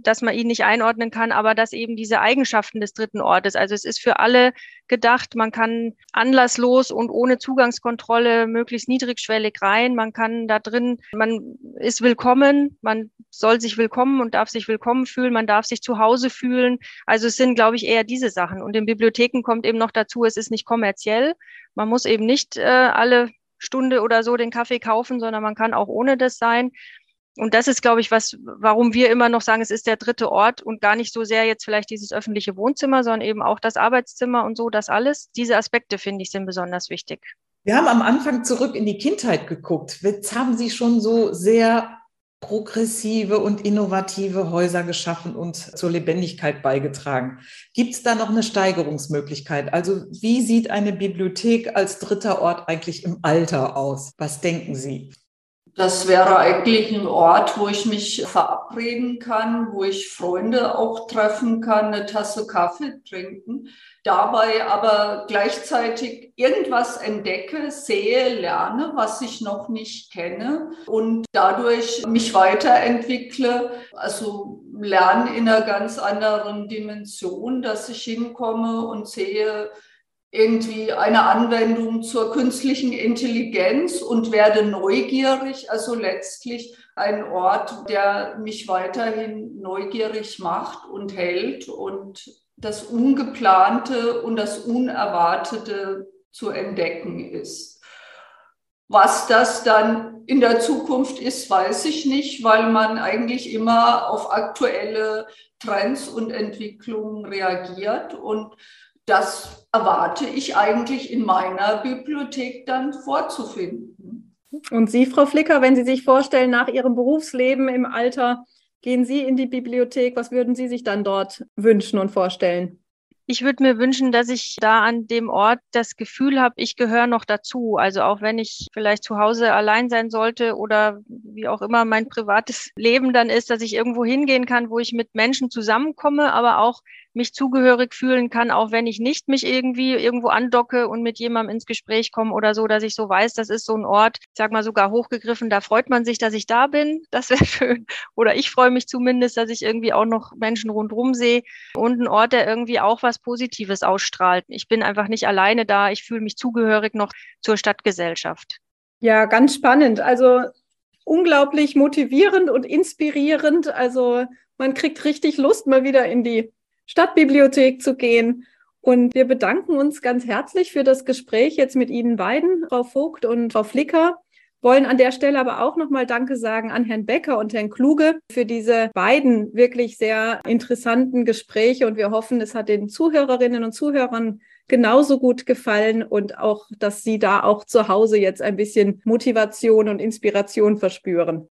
dass man ihn nicht einordnen kann, aber dass eben diese Eigenschaften des dritten Ortes, also es ist für alle gedacht, man kann anlasslos und ohne Zugangskontrolle möglichst niedrigschwellig rein, man kann da drin, man ist willkommen, man soll sich willkommen und darf sich willkommen fühlen, man darf sich zu Hause fühlen. Also es sind, glaube ich, eher diese Sachen. Und in Bibliotheken kommt eben noch dazu, es ist nicht kommerziell. Man muss eben nicht äh, alle Stunde oder so den Kaffee kaufen, sondern man kann auch ohne das sein und das ist, glaube ich, was, warum wir immer noch sagen, es ist der dritte Ort und gar nicht so sehr jetzt vielleicht dieses öffentliche Wohnzimmer, sondern eben auch das Arbeitszimmer und so, das alles. Diese Aspekte, finde ich, sind besonders wichtig. Wir haben am Anfang zurück in die Kindheit geguckt. Jetzt haben Sie schon so sehr progressive und innovative Häuser geschaffen und zur Lebendigkeit beigetragen. Gibt es da noch eine Steigerungsmöglichkeit? Also wie sieht eine Bibliothek als dritter Ort eigentlich im Alter aus? Was denken Sie? Das wäre eigentlich ein Ort, wo ich mich verabreden kann, wo ich Freunde auch treffen kann, eine Tasse Kaffee trinken, dabei aber gleichzeitig irgendwas entdecke, sehe, lerne, was ich noch nicht kenne und dadurch mich weiterentwickle. Also lerne in einer ganz anderen Dimension, dass ich hinkomme und sehe, irgendwie eine Anwendung zur künstlichen Intelligenz und werde neugierig, also letztlich ein Ort, der mich weiterhin neugierig macht und hält und das Ungeplante und das Unerwartete zu entdecken ist. Was das dann in der Zukunft ist, weiß ich nicht, weil man eigentlich immer auf aktuelle Trends und Entwicklungen reagiert und das erwarte ich eigentlich in meiner Bibliothek dann vorzufinden. Und Sie, Frau Flicker, wenn Sie sich vorstellen, nach Ihrem Berufsleben im Alter, gehen Sie in die Bibliothek, was würden Sie sich dann dort wünschen und vorstellen? Ich würde mir wünschen, dass ich da an dem Ort das Gefühl habe, ich gehöre noch dazu. Also auch wenn ich vielleicht zu Hause allein sein sollte oder wie auch immer mein privates Leben dann ist, dass ich irgendwo hingehen kann, wo ich mit Menschen zusammenkomme, aber auch mich zugehörig fühlen kann, auch wenn ich nicht mich irgendwie irgendwo andocke und mit jemandem ins Gespräch komme oder so, dass ich so weiß, das ist so ein Ort, ich sag mal sogar hochgegriffen, da freut man sich, dass ich da bin. Das wäre schön. Oder ich freue mich zumindest, dass ich irgendwie auch noch Menschen rundherum sehe und ein Ort, der irgendwie auch was Positives ausstrahlt. Ich bin einfach nicht alleine da. Ich fühle mich zugehörig noch zur Stadtgesellschaft. Ja, ganz spannend. Also unglaublich motivierend und inspirierend. Also man kriegt richtig Lust, mal wieder in die Stadtbibliothek zu gehen. Und wir bedanken uns ganz herzlich für das Gespräch jetzt mit Ihnen beiden, Frau Vogt und Frau Flicker. Wollen an der Stelle aber auch nochmal Danke sagen an Herrn Becker und Herrn Kluge für diese beiden wirklich sehr interessanten Gespräche. Und wir hoffen, es hat den Zuhörerinnen und Zuhörern genauso gut gefallen und auch, dass Sie da auch zu Hause jetzt ein bisschen Motivation und Inspiration verspüren.